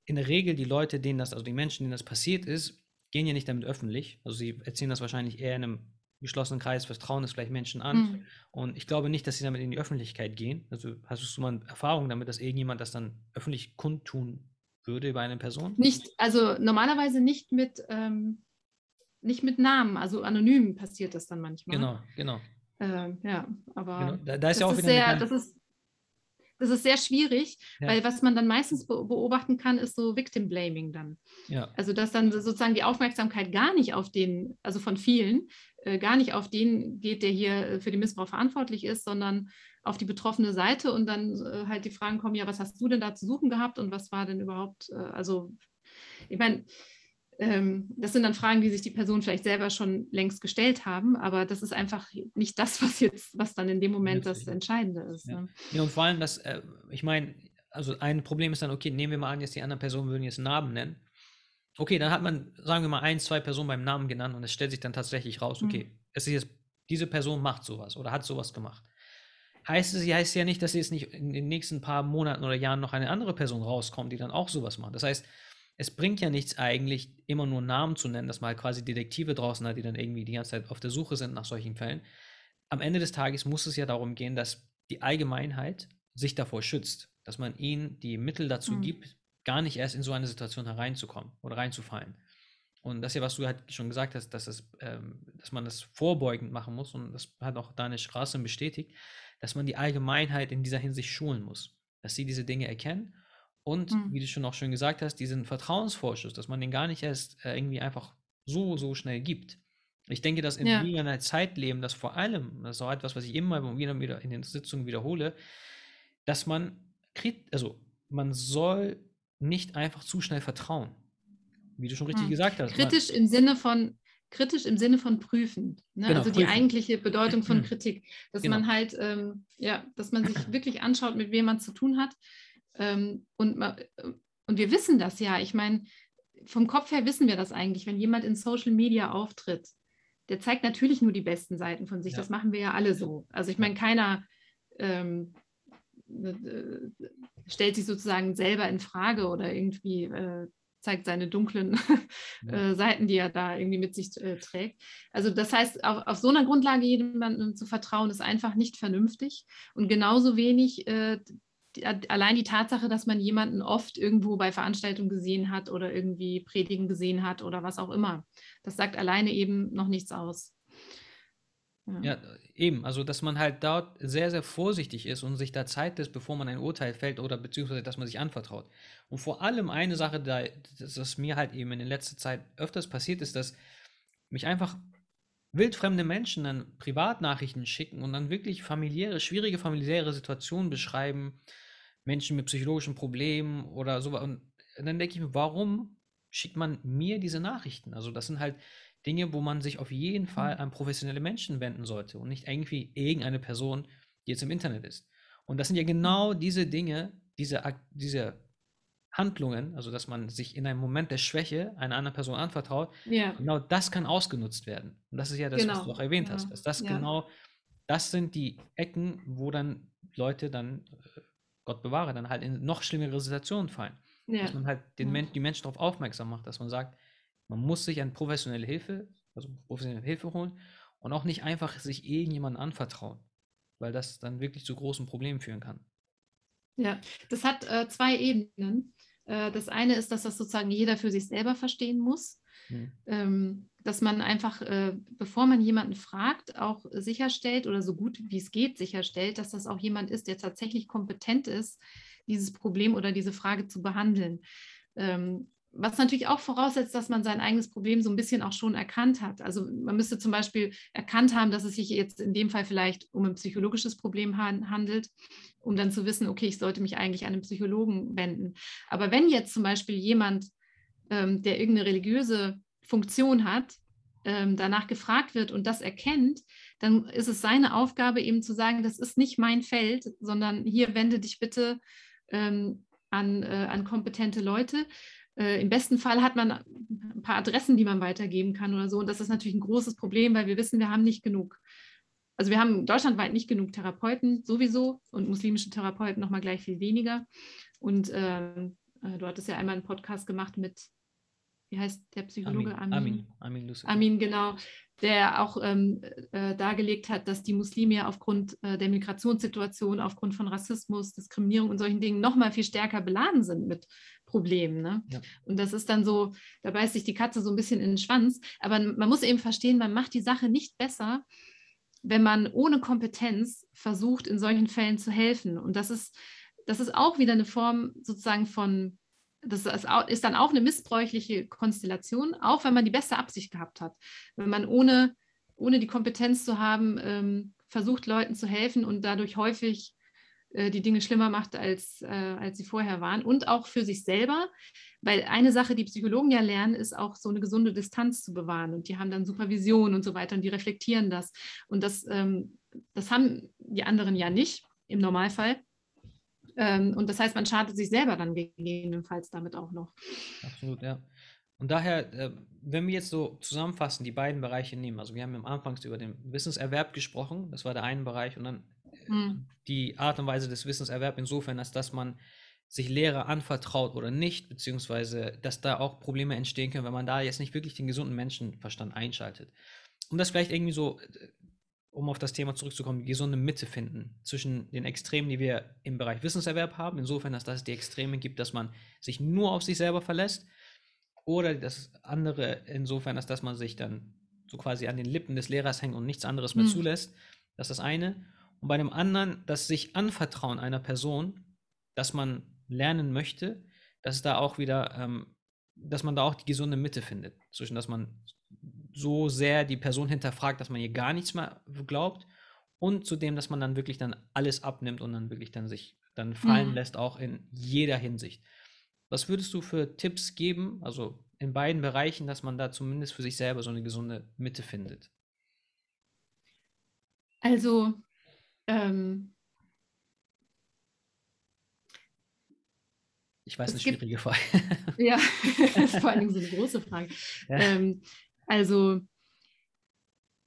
in der Regel die Leute, denen das, also die Menschen, denen das passiert ist, gehen ja nicht damit öffentlich. Also sie erzählen das wahrscheinlich eher in einem geschlossenen Kreis, vertrauen es vielleicht Menschen an. Mhm. Und ich glaube nicht, dass sie damit in die Öffentlichkeit gehen. Also hast du mal Erfahrung damit, dass irgendjemand das dann öffentlich kundtun würde über eine Person? Nicht, also normalerweise nicht mit, ähm, nicht mit Namen, also anonym passiert das dann manchmal. Genau, genau. Ähm, ja, aber genau. Da, da, ist ja auch wieder sehr, das ist das ist sehr schwierig, ja. weil was man dann meistens beobachten kann, ist so Victim Blaming dann. Ja. Also dass dann sozusagen die Aufmerksamkeit gar nicht auf den, also von vielen, äh, gar nicht auf den geht, der hier äh, für den Missbrauch verantwortlich ist, sondern auf die betroffene Seite und dann äh, halt die Fragen kommen, ja, was hast du denn da zu suchen gehabt und was war denn überhaupt, äh, also ich meine, das sind dann Fragen, die sich die Person vielleicht selber schon längst gestellt haben, aber das ist einfach nicht das, was jetzt, was dann in dem Moment das Entscheidende ist. Ja, ne? ja und vor allem, dass, äh, ich meine, also ein Problem ist dann, okay, nehmen wir mal an, jetzt die anderen Personen würden jetzt einen Namen nennen. Okay, dann hat man, sagen wir mal, ein, zwei Personen beim Namen genannt und es stellt sich dann tatsächlich raus, okay, mhm. es ist jetzt, diese Person macht sowas oder hat sowas gemacht. Heißt es heißt ja nicht, dass jetzt nicht in den nächsten paar Monaten oder Jahren noch eine andere Person rauskommt, die dann auch sowas macht. Das heißt, es bringt ja nichts eigentlich, immer nur Namen zu nennen, dass man halt quasi Detektive draußen hat, die dann irgendwie die ganze Zeit auf der Suche sind nach solchen Fällen. Am Ende des Tages muss es ja darum gehen, dass die Allgemeinheit sich davor schützt, dass man ihnen die Mittel dazu mhm. gibt, gar nicht erst in so eine Situation hereinzukommen oder reinzufallen. Und das ja, was du halt schon gesagt hast, dass, es, ähm, dass man das vorbeugend machen muss und das hat auch Daniel Straße bestätigt, dass man die Allgemeinheit in dieser Hinsicht schulen muss, dass sie diese Dinge erkennen und, mhm. wie du schon auch schön gesagt hast, diesen Vertrauensvorschuss, dass man den gar nicht erst äh, irgendwie einfach so, so schnell gibt. Ich denke, dass in ja. einer Zeit leben, dass vor allem, das ist auch etwas, was ich immer wieder, wieder in den Sitzungen wiederhole, dass man, also man soll nicht einfach zu schnell vertrauen. Wie du schon richtig hm. gesagt hast. Kritisch man, im Sinne von kritisch im Sinne von prüfen. Ne? Genau, also die eigentliche Bedeutung von hm. Kritik, dass genau. man halt, ähm, ja, dass man sich wirklich anschaut, mit wem man zu tun hat. Ähm, und, und wir wissen das ja. Ich meine, vom Kopf her wissen wir das eigentlich. Wenn jemand in Social Media auftritt, der zeigt natürlich nur die besten Seiten von sich. Ja. Das machen wir ja alle so. Also ich meine, keiner ähm, äh, stellt sich sozusagen selber in Frage oder irgendwie äh, zeigt seine dunklen ja. äh, Seiten, die er da irgendwie mit sich äh, trägt. Also das heißt, auf, auf, so einer Grundlage jemandem zu vertrauen, ist einfach nicht vernünftig. Und genauso wenig äh, die, allein die Tatsache, dass man jemanden oft irgendwo bei Veranstaltungen gesehen hat oder irgendwie Predigen gesehen hat oder was auch immer. Das sagt alleine eben noch nichts aus. Ja. ja. eben. Also, dass man halt dort sehr, sehr vorsichtig ist und sich da Zeit lässt, bevor man ein Urteil fällt oder beziehungsweise, dass man sich anvertraut. Und vor allem eine Sache, da, das mir halt eben in der letzten Zeit öfters passiert ist, dass mich einfach wildfremde Menschen dann Privatnachrichten schicken und dann wirklich familiäre, schwierige familiäre Situationen beschreiben, Menschen mit psychologischen Problemen oder so. Und dann denke ich mir, warum schickt man mir diese Nachrichten? Also das sind halt Dinge, wo man sich auf jeden Fall mhm. an professionelle Menschen wenden sollte und nicht irgendwie irgendeine Person, die jetzt im Internet ist. Und das sind ja genau mhm. diese Dinge, diese, diese Handlungen, also dass man sich in einem Moment der Schwäche einer anderen Person anvertraut, ja. genau das kann ausgenutzt werden. Und das ist ja das, genau. was du auch erwähnt ja. hast. Dass das ja. genau, das sind die Ecken, wo dann Leute dann, äh, Gott bewahre, dann halt in noch schlimmere Situationen fallen. Dass man halt den Men die Menschen darauf aufmerksam macht, dass man sagt, man muss sich an professionelle Hilfe, also professionelle Hilfe holen und auch nicht einfach sich irgendjemandem anvertrauen, weil das dann wirklich zu großen Problemen führen kann. Ja, das hat äh, zwei Ebenen. Äh, das eine ist, dass das sozusagen jeder für sich selber verstehen muss. Hm. Ähm, dass man einfach, äh, bevor man jemanden fragt, auch sicherstellt oder so gut wie es geht sicherstellt, dass das auch jemand ist, der tatsächlich kompetent ist, dieses Problem oder diese Frage zu behandeln. Ähm, was natürlich auch voraussetzt, dass man sein eigenes Problem so ein bisschen auch schon erkannt hat. Also man müsste zum Beispiel erkannt haben, dass es sich jetzt in dem Fall vielleicht um ein psychologisches Problem handelt, um dann zu wissen, okay, ich sollte mich eigentlich an einen Psychologen wenden. Aber wenn jetzt zum Beispiel jemand, ähm, der irgendeine religiöse Funktion hat, ähm, danach gefragt wird und das erkennt, dann ist es seine Aufgabe eben zu sagen, das ist nicht mein Feld, sondern hier wende dich bitte ähm, an, äh, an kompetente Leute. Äh, Im besten Fall hat man ein paar Adressen, die man weitergeben kann oder so. Und das ist natürlich ein großes Problem, weil wir wissen, wir haben nicht genug. Also wir haben deutschlandweit nicht genug Therapeuten sowieso und muslimische Therapeuten nochmal gleich viel weniger. Und ähm, äh, du hattest ja einmal einen Podcast gemacht mit, wie heißt der Psychologe? Amin. Amin, Amin, Amin genau der auch ähm, äh, dargelegt hat, dass die Muslime ja aufgrund äh, der Migrationssituation, aufgrund von Rassismus, Diskriminierung und solchen Dingen noch mal viel stärker beladen sind mit Problemen. Ne? Ja. Und das ist dann so, da beißt sich die Katze so ein bisschen in den Schwanz. Aber man muss eben verstehen, man macht die Sache nicht besser, wenn man ohne Kompetenz versucht, in solchen Fällen zu helfen. Und das ist, das ist auch wieder eine Form sozusagen von das ist dann auch eine missbräuchliche Konstellation, auch wenn man die beste Absicht gehabt hat. Wenn man ohne, ohne die Kompetenz zu haben, ähm, versucht, Leuten zu helfen und dadurch häufig äh, die Dinge schlimmer macht, als, äh, als sie vorher waren. Und auch für sich selber, weil eine Sache, die Psychologen ja lernen, ist auch so eine gesunde Distanz zu bewahren. Und die haben dann Supervision und so weiter und die reflektieren das. Und das, ähm, das haben die anderen ja nicht im Normalfall. Ähm, und das heißt, man schadet sich selber dann gegebenenfalls damit auch noch. Absolut, ja. Und daher, äh, wenn wir jetzt so zusammenfassen, die beiden Bereiche nehmen, also wir haben am Anfang über den Wissenserwerb gesprochen, das war der eine Bereich, und dann hm. die Art und Weise des Wissenserwerbs insofern, als dass man sich Lehrer anvertraut oder nicht, beziehungsweise dass da auch Probleme entstehen können, wenn man da jetzt nicht wirklich den gesunden Menschenverstand einschaltet. Um das vielleicht irgendwie so, äh, um auf das Thema zurückzukommen, die gesunde Mitte finden zwischen den Extremen, die wir im Bereich Wissenserwerb haben, insofern, dass es die Extreme gibt, dass man sich nur auf sich selber verlässt, oder das andere insofern, dass, dass man sich dann so quasi an den Lippen des Lehrers hängt und nichts anderes mehr mhm. zulässt. Das ist das eine. Und bei dem anderen, das sich anvertrauen einer Person, dass man lernen möchte, dass da auch wieder, ähm, dass man da auch die gesunde Mitte findet, zwischen dass man so sehr die Person hinterfragt, dass man ihr gar nichts mehr glaubt und zudem, dass man dann wirklich dann alles abnimmt und dann wirklich dann sich dann fallen mhm. lässt, auch in jeder Hinsicht. Was würdest du für Tipps geben, also in beiden Bereichen, dass man da zumindest für sich selber so eine gesunde Mitte findet? Also ähm, Ich weiß, eine schwierige Frage. ja, das ist vor allen Dingen so eine große Frage. Ja. Ähm, also,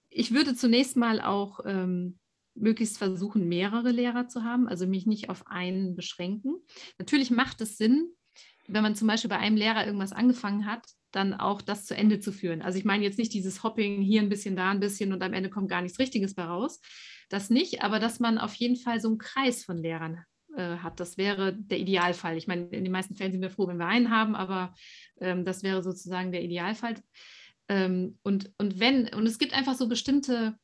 ich würde zunächst mal auch ähm, möglichst versuchen, mehrere Lehrer zu haben, also mich nicht auf einen beschränken. Natürlich macht es Sinn, wenn man zum Beispiel bei einem Lehrer irgendwas angefangen hat, dann auch das zu Ende zu führen. Also ich meine jetzt nicht dieses Hopping hier ein bisschen, da ein bisschen und am Ende kommt gar nichts Richtiges bei raus. Das nicht, aber dass man auf jeden Fall so einen Kreis von Lehrern äh, hat. Das wäre der Idealfall. Ich meine, in den meisten Fällen sind wir froh, wenn wir einen haben, aber ähm, das wäre sozusagen der Idealfall. Ähm, und, und wenn, und es gibt einfach so bestimmte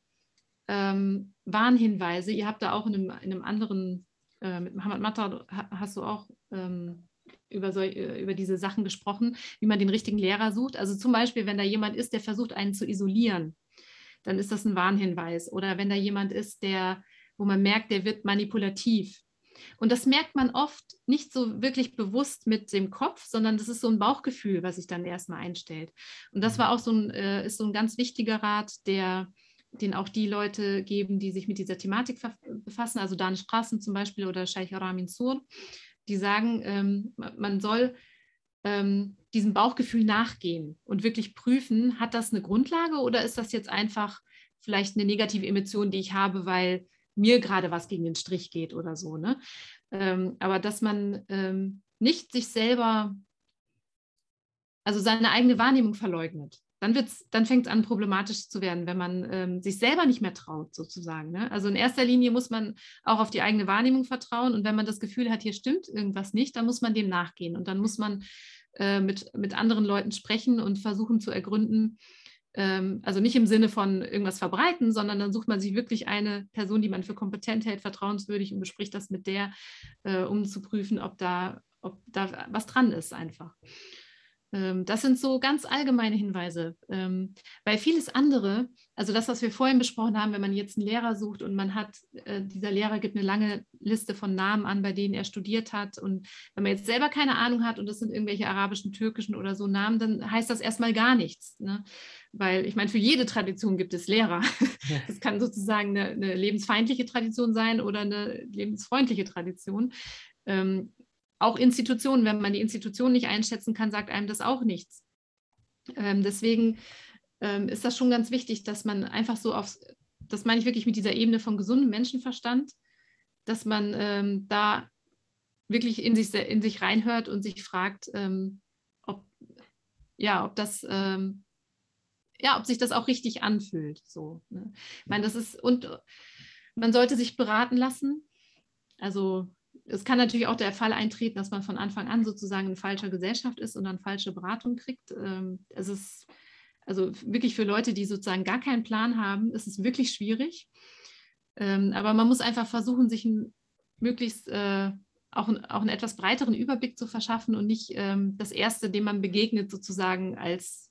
ähm, Warnhinweise. Ihr habt da auch in einem, in einem anderen, äh, mit Mohammed Matta hast du auch ähm, über, so, äh, über diese Sachen gesprochen, wie man den richtigen Lehrer sucht. Also zum Beispiel, wenn da jemand ist, der versucht, einen zu isolieren, dann ist das ein Warnhinweis. Oder wenn da jemand ist, der, wo man merkt, der wird manipulativ, und das merkt man oft nicht so wirklich bewusst mit dem Kopf, sondern das ist so ein Bauchgefühl, was sich dann erstmal einstellt. Und das war mhm. auch so ein, äh, ist so ein ganz wichtiger Rat, der den auch die Leute geben, die sich mit dieser Thematik befassen, also Dan Straßen zum Beispiel oder Sheikh Ramin Sur, die sagen, ähm, man soll ähm, diesem Bauchgefühl nachgehen und wirklich prüfen, hat das eine Grundlage oder ist das jetzt einfach vielleicht eine negative Emotion, die ich habe, weil mir gerade was gegen den Strich geht oder so. Ne? Ähm, aber dass man ähm, nicht sich selber, also seine eigene Wahrnehmung verleugnet. Dann, dann fängt es an, problematisch zu werden, wenn man ähm, sich selber nicht mehr traut, sozusagen. Ne? Also in erster Linie muss man auch auf die eigene Wahrnehmung vertrauen. Und wenn man das Gefühl hat, hier stimmt irgendwas nicht, dann muss man dem nachgehen. Und dann muss man äh, mit, mit anderen Leuten sprechen und versuchen zu ergründen, also nicht im Sinne von irgendwas verbreiten, sondern dann sucht man sich wirklich eine Person, die man für kompetent hält, vertrauenswürdig und bespricht das mit der, äh, um zu prüfen, ob da, ob da was dran ist einfach. Ähm, das sind so ganz allgemeine Hinweise. Ähm, weil vieles andere, also das, was wir vorhin besprochen haben, wenn man jetzt einen Lehrer sucht und man hat, äh, dieser Lehrer gibt eine lange Liste von Namen an, bei denen er studiert hat. Und wenn man jetzt selber keine Ahnung hat und das sind irgendwelche arabischen, türkischen oder so Namen, dann heißt das erstmal gar nichts. Ne? Weil ich meine, für jede Tradition gibt es Lehrer. Das kann sozusagen eine, eine lebensfeindliche Tradition sein oder eine lebensfreundliche Tradition. Ähm, auch Institutionen, wenn man die Institutionen nicht einschätzen kann, sagt einem das auch nichts. Ähm, deswegen ähm, ist das schon ganz wichtig, dass man einfach so auf, das meine ich wirklich mit dieser Ebene von gesundem Menschenverstand, dass man ähm, da wirklich in sich, in sich reinhört und sich fragt, ähm, ob, ja, ob das, ähm, ja, ob sich das auch richtig anfühlt. So, ne? Ich meine, das ist, und man sollte sich beraten lassen. Also es kann natürlich auch der Fall eintreten, dass man von Anfang an sozusagen in falscher Gesellschaft ist und dann falsche Beratung kriegt. Ähm, es ist also wirklich für Leute, die sozusagen gar keinen Plan haben, ist es wirklich schwierig. Ähm, aber man muss einfach versuchen, sich ein, möglichst äh, auch, auch einen etwas breiteren Überblick zu verschaffen und nicht ähm, das Erste, dem man begegnet, sozusagen als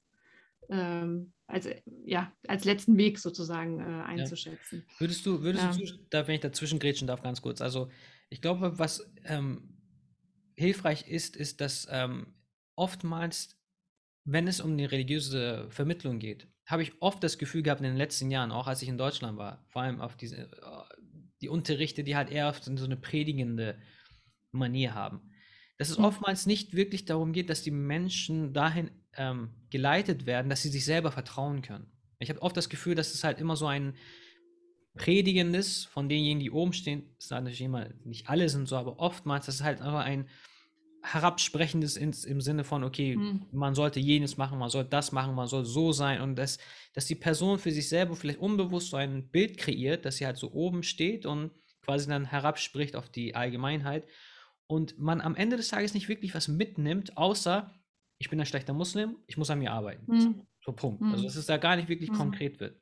als, ja, als letzten Weg sozusagen äh, einzuschätzen. Ja. Würdest du, würdest ja. du, da, wenn ich dazwischen grätschen darf, ganz kurz, also ich glaube, was ähm, hilfreich ist, ist, dass ähm, oftmals, wenn es um die religiöse Vermittlung geht, habe ich oft das Gefühl gehabt in den letzten Jahren, auch als ich in Deutschland war, vor allem auf diese, äh, die Unterrichte, die halt eher auf so eine predigende Manier haben, dass es mhm. oftmals nicht wirklich darum geht, dass die Menschen dahin ähm, geleitet werden, dass sie sich selber vertrauen können. Ich habe oft das Gefühl, dass es halt immer so ein predigendes von denjenigen, die oben stehen, das natürlich immer, nicht alle sind so, aber oftmals, das ist halt einfach ein herabsprechendes ins, im Sinne von, okay, mhm. man sollte jenes machen, man soll das machen, man soll so sein und das, dass die Person für sich selber vielleicht unbewusst so ein Bild kreiert, dass sie halt so oben steht und quasi dann herabspricht auf die Allgemeinheit und man am Ende des Tages nicht wirklich was mitnimmt, außer ich bin ein schlechter Muslim, ich muss an mir arbeiten. Mhm. So, Punkt. Mhm. Also dass es da gar nicht wirklich mhm. konkret wird.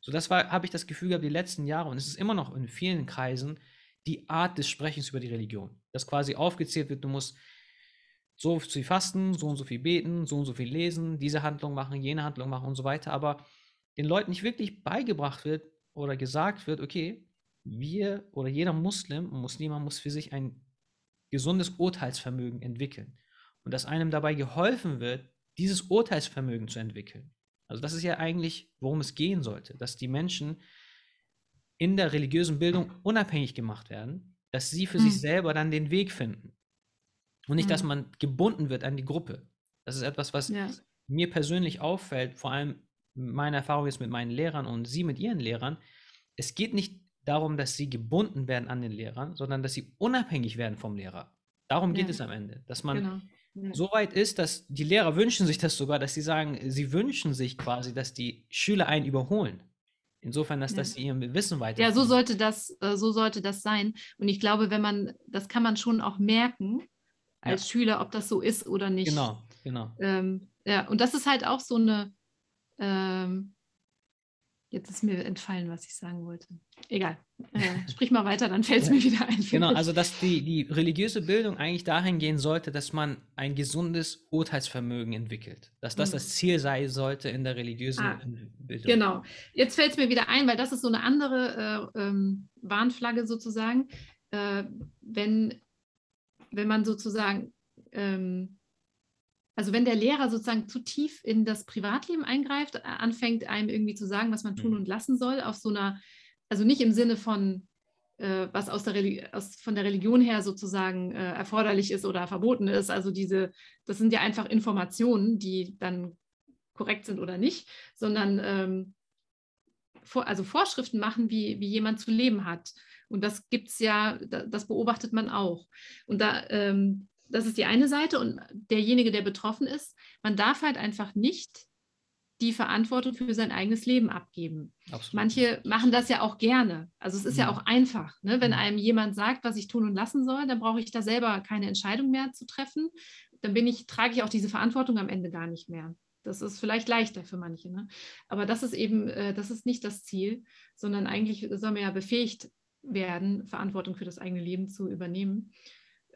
So, das habe ich das Gefühl gehabt, die letzten Jahre, und es ist immer noch in vielen Kreisen, die Art des Sprechens über die Religion. Dass quasi aufgezählt wird, du musst so viel fasten, so und so viel beten, so und so viel lesen, diese Handlung machen, jene Handlung machen und so weiter, aber den Leuten nicht wirklich beigebracht wird oder gesagt wird, okay, wir oder jeder Muslim Muslima muss für sich ein gesundes Urteilsvermögen entwickeln und dass einem dabei geholfen wird, dieses Urteilsvermögen zu entwickeln. Also das ist ja eigentlich, worum es gehen sollte, dass die Menschen in der religiösen Bildung unabhängig gemacht werden, dass sie für mhm. sich selber dann den Weg finden. Und nicht, mhm. dass man gebunden wird an die Gruppe. Das ist etwas, was ja. mir persönlich auffällt, vor allem meine Erfahrung ist mit meinen Lehrern und sie mit ihren Lehrern. Es geht nicht darum, dass sie gebunden werden an den Lehrern, sondern dass sie unabhängig werden vom Lehrer. Darum geht ja. es am Ende. Dass man genau. Ja. so weit ist, dass die Lehrer wünschen sich das sogar, dass sie sagen, sie wünschen sich quasi, dass die Schüler einen überholen. Insofern, dass, ja. dass sie ihrem Wissen weiter. Ja, so sollte das, äh, so sollte das sein. Und ich glaube, wenn man, das kann man schon auch merken, als ja. Schüler, ob das so ist oder nicht. Genau, genau. Ähm, ja, und das ist halt auch so eine, ähm, jetzt ist mir entfallen, was ich sagen wollte. Egal, äh, sprich mal weiter, dann fällt es mir wieder ein. Genau, also dass die, die religiöse Bildung eigentlich dahin gehen sollte, dass man ein gesundes Urteilsvermögen entwickelt. Dass das mhm. das Ziel sein sollte in der religiösen ah, Bildung. Genau, jetzt fällt es mir wieder ein, weil das ist so eine andere äh, ähm, Warnflagge sozusagen. Äh, wenn wenn man sozusagen, ähm, also wenn der Lehrer sozusagen zu tief in das Privatleben eingreift, äh, anfängt einem irgendwie zu sagen, was man tun mhm. und lassen soll, auf so einer, also nicht im Sinne von, äh, was aus der aus, von der Religion her sozusagen äh, erforderlich ist oder verboten ist. Also diese, das sind ja einfach Informationen, die dann korrekt sind oder nicht, sondern ähm, vor, also Vorschriften machen, wie, wie jemand zu leben hat. Und das gibt es ja, das beobachtet man auch. Und da, ähm, das ist die eine Seite. Und derjenige, der betroffen ist, man darf halt einfach nicht die Verantwortung für sein eigenes Leben abgeben. Absolut. Manche machen das ja auch gerne. Also es ist ja, ja mhm. auch einfach. Ne? Wenn mhm. einem jemand sagt, was ich tun und lassen soll, dann brauche ich da selber keine Entscheidung mehr zu treffen. Dann bin ich, trage ich auch diese Verantwortung am Ende gar nicht mehr. Das ist vielleicht leichter für manche. Ne? Aber das ist eben, äh, das ist nicht das Ziel, sondern eigentlich soll man ja befähigt werden, Verantwortung für das eigene Leben zu übernehmen.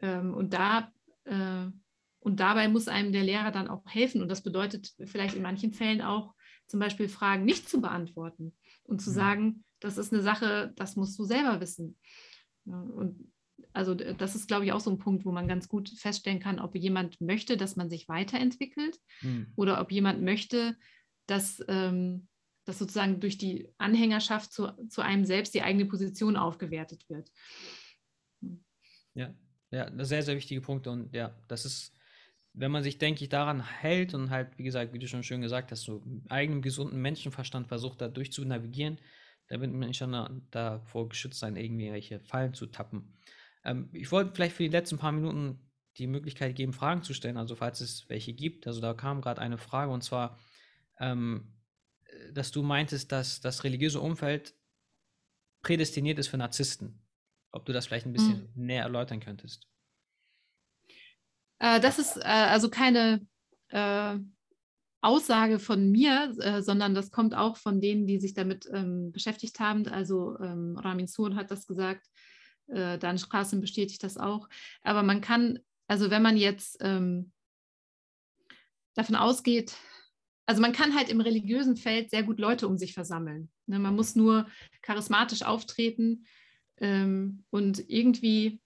Ähm, und da und dabei muss einem der Lehrer dann auch helfen. Und das bedeutet vielleicht in manchen Fällen auch zum Beispiel Fragen nicht zu beantworten und zu sagen, das ist eine Sache, das musst du selber wissen. Und also das ist, glaube ich, auch so ein Punkt, wo man ganz gut feststellen kann, ob jemand möchte, dass man sich weiterentwickelt mhm. oder ob jemand möchte, dass, ähm, dass sozusagen durch die Anhängerschaft zu, zu einem selbst die eigene Position aufgewertet wird. Ja, ja, sehr, sehr wichtige Punkte und ja, das ist, wenn man sich, denke ich, daran hält und halt, wie gesagt, wie du schon schön gesagt hast, so eigenem gesunden Menschenverstand versucht, da durch zu navigieren, da wird man schon davor geschützt sein, irgendwelche Fallen zu tappen. Ähm, ich wollte vielleicht für die letzten paar Minuten die Möglichkeit geben, Fragen zu stellen, also falls es welche gibt. Also da kam gerade eine Frage und zwar, ähm, dass du meintest, dass das religiöse Umfeld prädestiniert ist für Narzissten. Ob du das vielleicht ein bisschen mhm. näher erläutern könntest. Äh, das ist äh, also keine äh, Aussage von mir, äh, sondern das kommt auch von denen, die sich damit ähm, beschäftigt haben. Also ähm, Ramin Sohn hat das gesagt, äh, Dan Straßen bestätigt das auch. Aber man kann, also wenn man jetzt ähm, davon ausgeht, also man kann halt im religiösen Feld sehr gut Leute um sich versammeln. Ne? Man muss nur charismatisch auftreten ähm, und irgendwie,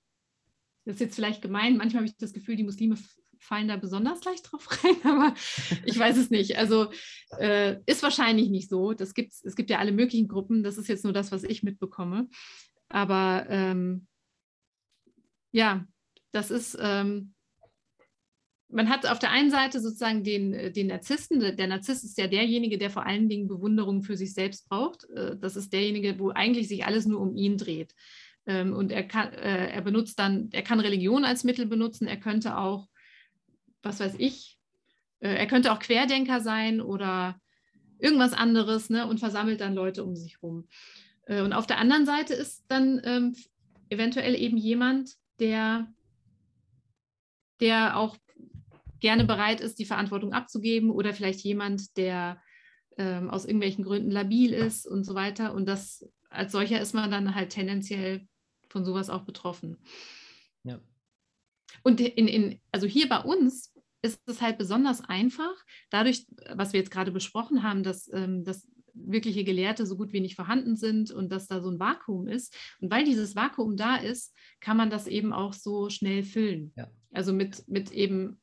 das ist jetzt vielleicht gemein, manchmal habe ich das Gefühl, die Muslime fallen da besonders leicht drauf rein, aber ich weiß es nicht. Also äh, ist wahrscheinlich nicht so. Das gibt's, es gibt ja alle möglichen Gruppen. Das ist jetzt nur das, was ich mitbekomme. Aber ähm, ja, das ist, ähm, man hat auf der einen Seite sozusagen den, äh, den Narzissten. Der Narzisst ist ja derjenige, der vor allen Dingen Bewunderung für sich selbst braucht. Äh, das ist derjenige, wo eigentlich sich alles nur um ihn dreht. Ähm, und er kann, äh, er benutzt dann, er kann Religion als Mittel benutzen. Er könnte auch, was weiß ich, er könnte auch Querdenker sein oder irgendwas anderes ne, und versammelt dann Leute um sich rum. Und auf der anderen Seite ist dann ähm, eventuell eben jemand, der, der auch gerne bereit ist, die Verantwortung abzugeben oder vielleicht jemand, der ähm, aus irgendwelchen Gründen labil ist und so weiter. Und das als solcher ist man dann halt tendenziell von sowas auch betroffen. Ja. Und in, in, also hier bei uns ist es halt besonders einfach, dadurch, was wir jetzt gerade besprochen haben, dass, ähm, dass wirkliche Gelehrte so gut wie nicht vorhanden sind und dass da so ein Vakuum ist. Und weil dieses Vakuum da ist, kann man das eben auch so schnell füllen. Ja. Also mit, mit eben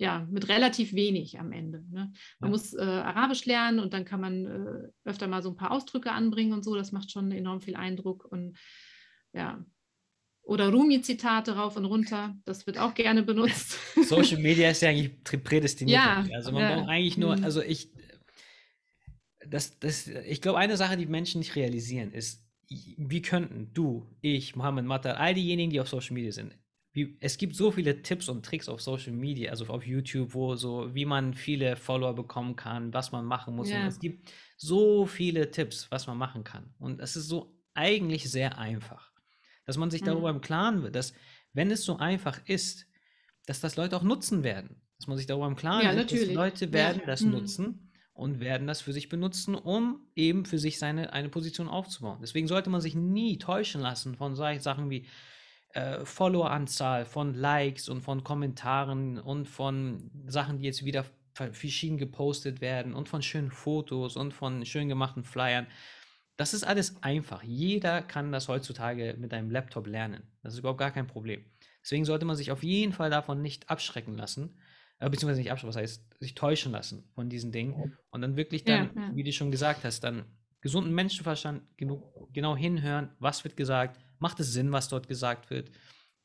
ja, mit relativ wenig am Ende. Ne? Man ja. muss äh, Arabisch lernen und dann kann man äh, öfter mal so ein paar Ausdrücke anbringen und so. Das macht schon enorm viel Eindruck. Und ja. Oder Rumi-Zitate rauf und runter, das wird auch gerne benutzt. Social Media ist ja eigentlich prädestiniert. Ja, also man ja. braucht eigentlich nur, mhm. also ich, das, das, ich glaube, eine Sache, die Menschen nicht realisieren, ist, wie könnten du, ich, Mohammed Matar, all diejenigen, die auf Social Media sind, wie, es gibt so viele Tipps und Tricks auf Social Media, also auf YouTube, wo so, wie man viele Follower bekommen kann, was man machen muss. Ja. Und es gibt so viele Tipps, was man machen kann. Und es ist so eigentlich sehr einfach, dass man sich darüber mhm. im Klaren wird, dass wenn es so einfach ist, dass das Leute auch nutzen werden. Dass man sich darüber im Klaren ja, wird, dass Leute werden ja. das mhm. nutzen und werden das für sich benutzen, um eben für sich seine eine Position aufzubauen. Deswegen sollte man sich nie täuschen lassen von solchen Sachen wie äh, Followeranzahl, von Likes und von Kommentaren und von Sachen, die jetzt wieder verschieden gepostet werden und von schönen Fotos und von schön gemachten Flyern. Das ist alles einfach. Jeder kann das heutzutage mit einem Laptop lernen. Das ist überhaupt gar kein Problem. Deswegen sollte man sich auf jeden Fall davon nicht abschrecken lassen, äh, beziehungsweise nicht abschrecken, was heißt, sich täuschen lassen von diesen Dingen und dann wirklich dann, ja, ja. wie du schon gesagt hast, dann gesunden Menschenverstand genug, genau hinhören, was wird gesagt, Macht es Sinn, was dort gesagt wird?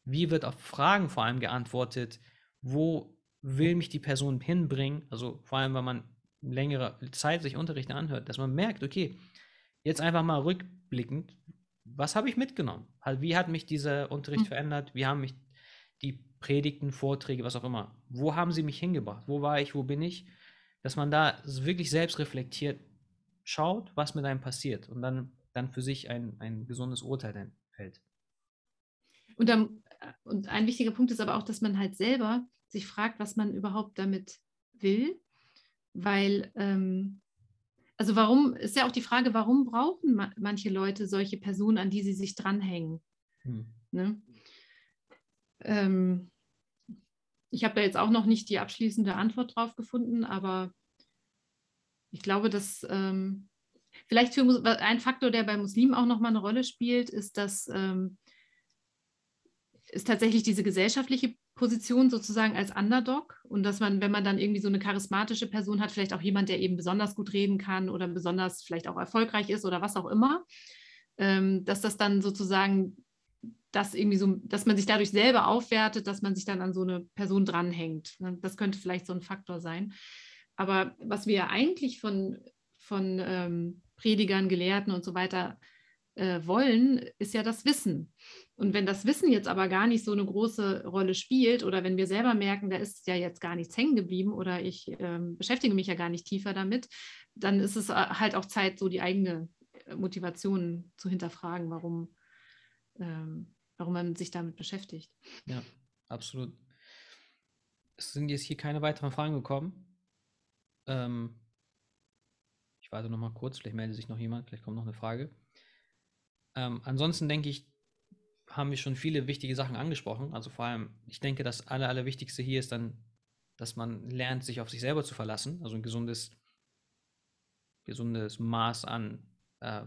Wie wird auf Fragen vor allem geantwortet? Wo will mich die Person hinbringen? Also vor allem, wenn man längere Zeit sich Unterrichte anhört, dass man merkt, okay, jetzt einfach mal rückblickend, was habe ich mitgenommen? Wie hat mich dieser Unterricht mhm. verändert? Wie haben mich die Predigten, Vorträge, was auch immer, wo haben sie mich hingebracht? Wo war ich? Wo bin ich? Dass man da wirklich selbst reflektiert schaut, was mit einem passiert und dann, dann für sich ein, ein gesundes Urteil dann fällt. Und, dann, äh, und ein wichtiger Punkt ist aber auch, dass man halt selber sich fragt, was man überhaupt damit will, weil, ähm, also warum, ist ja auch die Frage, warum brauchen ma manche Leute solche Personen, an die sie sich dranhängen? Hm. Ne? Ähm, ich habe da jetzt auch noch nicht die abschließende Antwort drauf gefunden, aber ich glaube, dass ähm, Vielleicht für ein Faktor, der bei Muslimen auch nochmal eine Rolle spielt, ist, dass ähm, ist tatsächlich diese gesellschaftliche Position sozusagen als Underdog und dass man, wenn man dann irgendwie so eine charismatische Person hat, vielleicht auch jemand, der eben besonders gut reden kann oder besonders vielleicht auch erfolgreich ist oder was auch immer, ähm, dass das dann sozusagen das irgendwie so, dass man sich dadurch selber aufwertet, dass man sich dann an so eine Person dranhängt. Das könnte vielleicht so ein Faktor sein. Aber was wir eigentlich von, von ähm, Predigern, Gelehrten und so weiter äh, wollen, ist ja das Wissen. Und wenn das Wissen jetzt aber gar nicht so eine große Rolle spielt oder wenn wir selber merken, da ist ja jetzt gar nichts hängen geblieben oder ich äh, beschäftige mich ja gar nicht tiefer damit, dann ist es äh, halt auch Zeit, so die eigene äh, Motivation zu hinterfragen, warum, ähm, warum man sich damit beschäftigt. Ja, absolut. Es sind jetzt hier keine weiteren Fragen gekommen. Ähm, warte noch mal kurz, vielleicht meldet sich noch jemand, vielleicht kommt noch eine Frage. Ähm, ansonsten denke ich, haben wir schon viele wichtige Sachen angesprochen. Also vor allem, ich denke, das Aller, Allerwichtigste hier ist dann, dass man lernt, sich auf sich selber zu verlassen. Also ein gesundes, gesundes Maß an äh,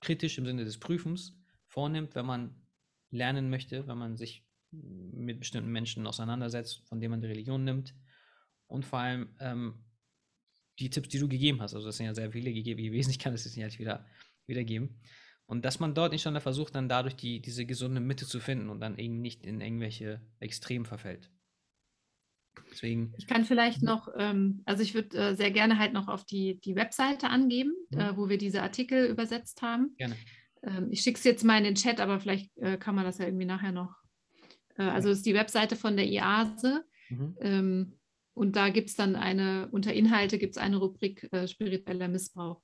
kritisch im Sinne des Prüfens vornimmt, wenn man lernen möchte, wenn man sich mit bestimmten Menschen auseinandersetzt, von denen man die Religion nimmt. Und vor allem ähm, die Tipps, die du gegeben hast. Also das sind ja sehr viele gegeben gewesen. Ich kann das jetzt nicht halt wieder wiedergeben. Und dass man dort nicht schon versucht, dann dadurch die, diese gesunde Mitte zu finden und dann eben nicht in irgendwelche Extremen verfällt. Deswegen. Ich kann vielleicht noch, ähm, also ich würde äh, sehr gerne halt noch auf die, die Webseite angeben, mhm. äh, wo wir diese Artikel übersetzt haben. Gerne. Ähm, ich schicke es jetzt mal in den Chat, aber vielleicht äh, kann man das ja irgendwie nachher noch. Äh, also es ist die Webseite von der IASE. Mhm. Ähm, und da gibt es dann eine, unter Inhalte gibt es eine Rubrik äh, spiritueller Missbrauch.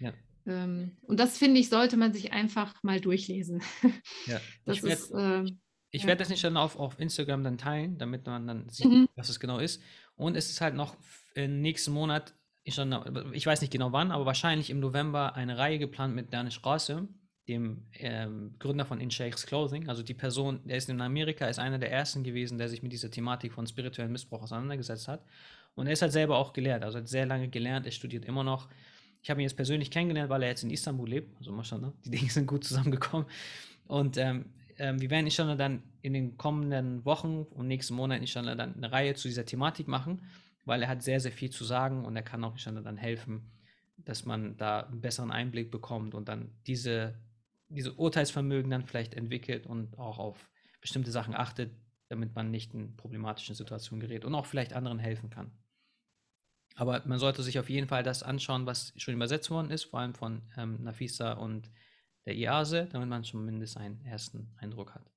Ja. Ähm, und das finde ich, sollte man sich einfach mal durchlesen. Ja. Das ich ist. Werd, äh, ich ja. werde das nicht dann auf, auf Instagram dann teilen, damit man dann sieht, mhm. was es genau ist. Und es ist halt noch im nächsten Monat, ich, schon, ich weiß nicht genau wann, aber wahrscheinlich im November eine Reihe geplant mit Danish Rasse, dem ähm, Gründer von In Sheikh's Clothing. Also die Person, der ist in Amerika, ist einer der ersten gewesen, der sich mit dieser Thematik von spirituellem Missbrauch auseinandergesetzt hat. Und er ist halt selber auch gelehrt, also hat sehr lange gelernt, er studiert immer noch. Ich habe ihn jetzt persönlich kennengelernt, weil er jetzt in Istanbul lebt. Also mal schauen, ne? die Dinge sind gut zusammengekommen. Und ähm, ähm, wir werden inshallah dann in den kommenden Wochen und nächsten Monaten inshallah dann eine Reihe zu dieser Thematik machen, weil er hat sehr, sehr viel zu sagen und er kann auch inshallah dann helfen, dass man da einen besseren Einblick bekommt und dann diese, diese Urteilsvermögen dann vielleicht entwickelt und auch auf bestimmte Sachen achtet, damit man nicht in problematischen Situationen gerät und auch vielleicht anderen helfen kann. Aber man sollte sich auf jeden Fall das anschauen, was schon übersetzt worden ist, vor allem von ähm, Nafisa und der IASE, damit man mindestens einen ersten Eindruck hat.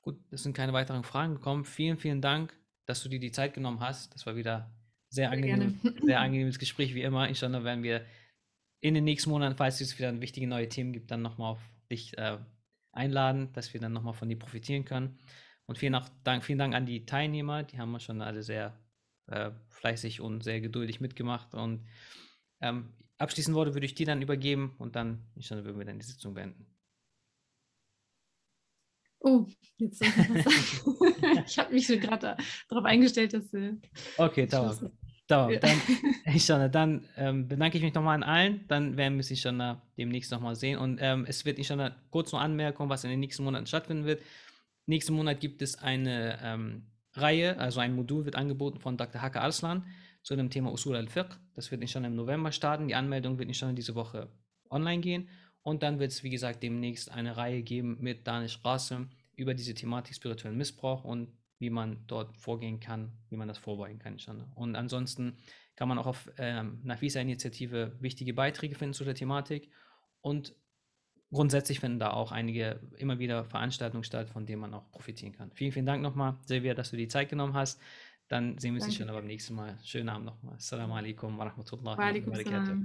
Gut, es sind keine weiteren Fragen gekommen. Vielen, vielen Dank, dass du dir die Zeit genommen hast. Das war wieder sehr, angenehm, sehr angenehmes Gespräch, wie immer. Inshallah werden wir in den nächsten Monaten, falls es wieder wichtige neue Themen gibt, dann nochmal auf dich äh, einladen, dass wir dann nochmal von dir profitieren können. Und vielen Dank, vielen Dank an die Teilnehmer, die haben wir schon alle sehr äh, fleißig und sehr geduldig mitgemacht. Und ähm, abschließend Worte würde ich dir dann übergeben und dann, ich dann würden wir dann die Sitzung beenden. Oh, jetzt soll ich was sagen. ich habe mich schon gerade darauf eingestellt, dass. Äh, okay, dauert. Dauert. Dann, Ishana, dann ähm, bedanke ich mich nochmal an allen. Dann werden wir Ishana demnächst nochmal sehen. Und ähm, es wird Ishana kurz noch Anmerkung, was in den nächsten Monaten stattfinden wird. Nächsten Monat gibt es eine ähm, Reihe, also ein Modul wird angeboten von Dr. Hake Arslan zu dem Thema Usul al-Fiqh. Das wird nicht schon im November starten. Die Anmeldung wird nicht schon diese Woche online gehen. Und dann wird es, wie gesagt, demnächst eine Reihe geben mit Danish Rasim über diese Thematik spirituellen Missbrauch und wie man dort vorgehen kann, wie man das vorbeugen kann. Und ansonsten kann man auch auf ähm, Nafisa-Initiative wichtige Beiträge finden zu der Thematik. Und grundsätzlich finden da auch einige immer wieder Veranstaltungen statt, von denen man auch profitieren kann. Vielen, vielen Dank nochmal, Silvia, dass du die Zeit genommen hast. Dann sehen wir uns schon beim nächsten Mal. Schönen Abend nochmal. Assalamu alaikum wa rahmatullahi wa barakatuh.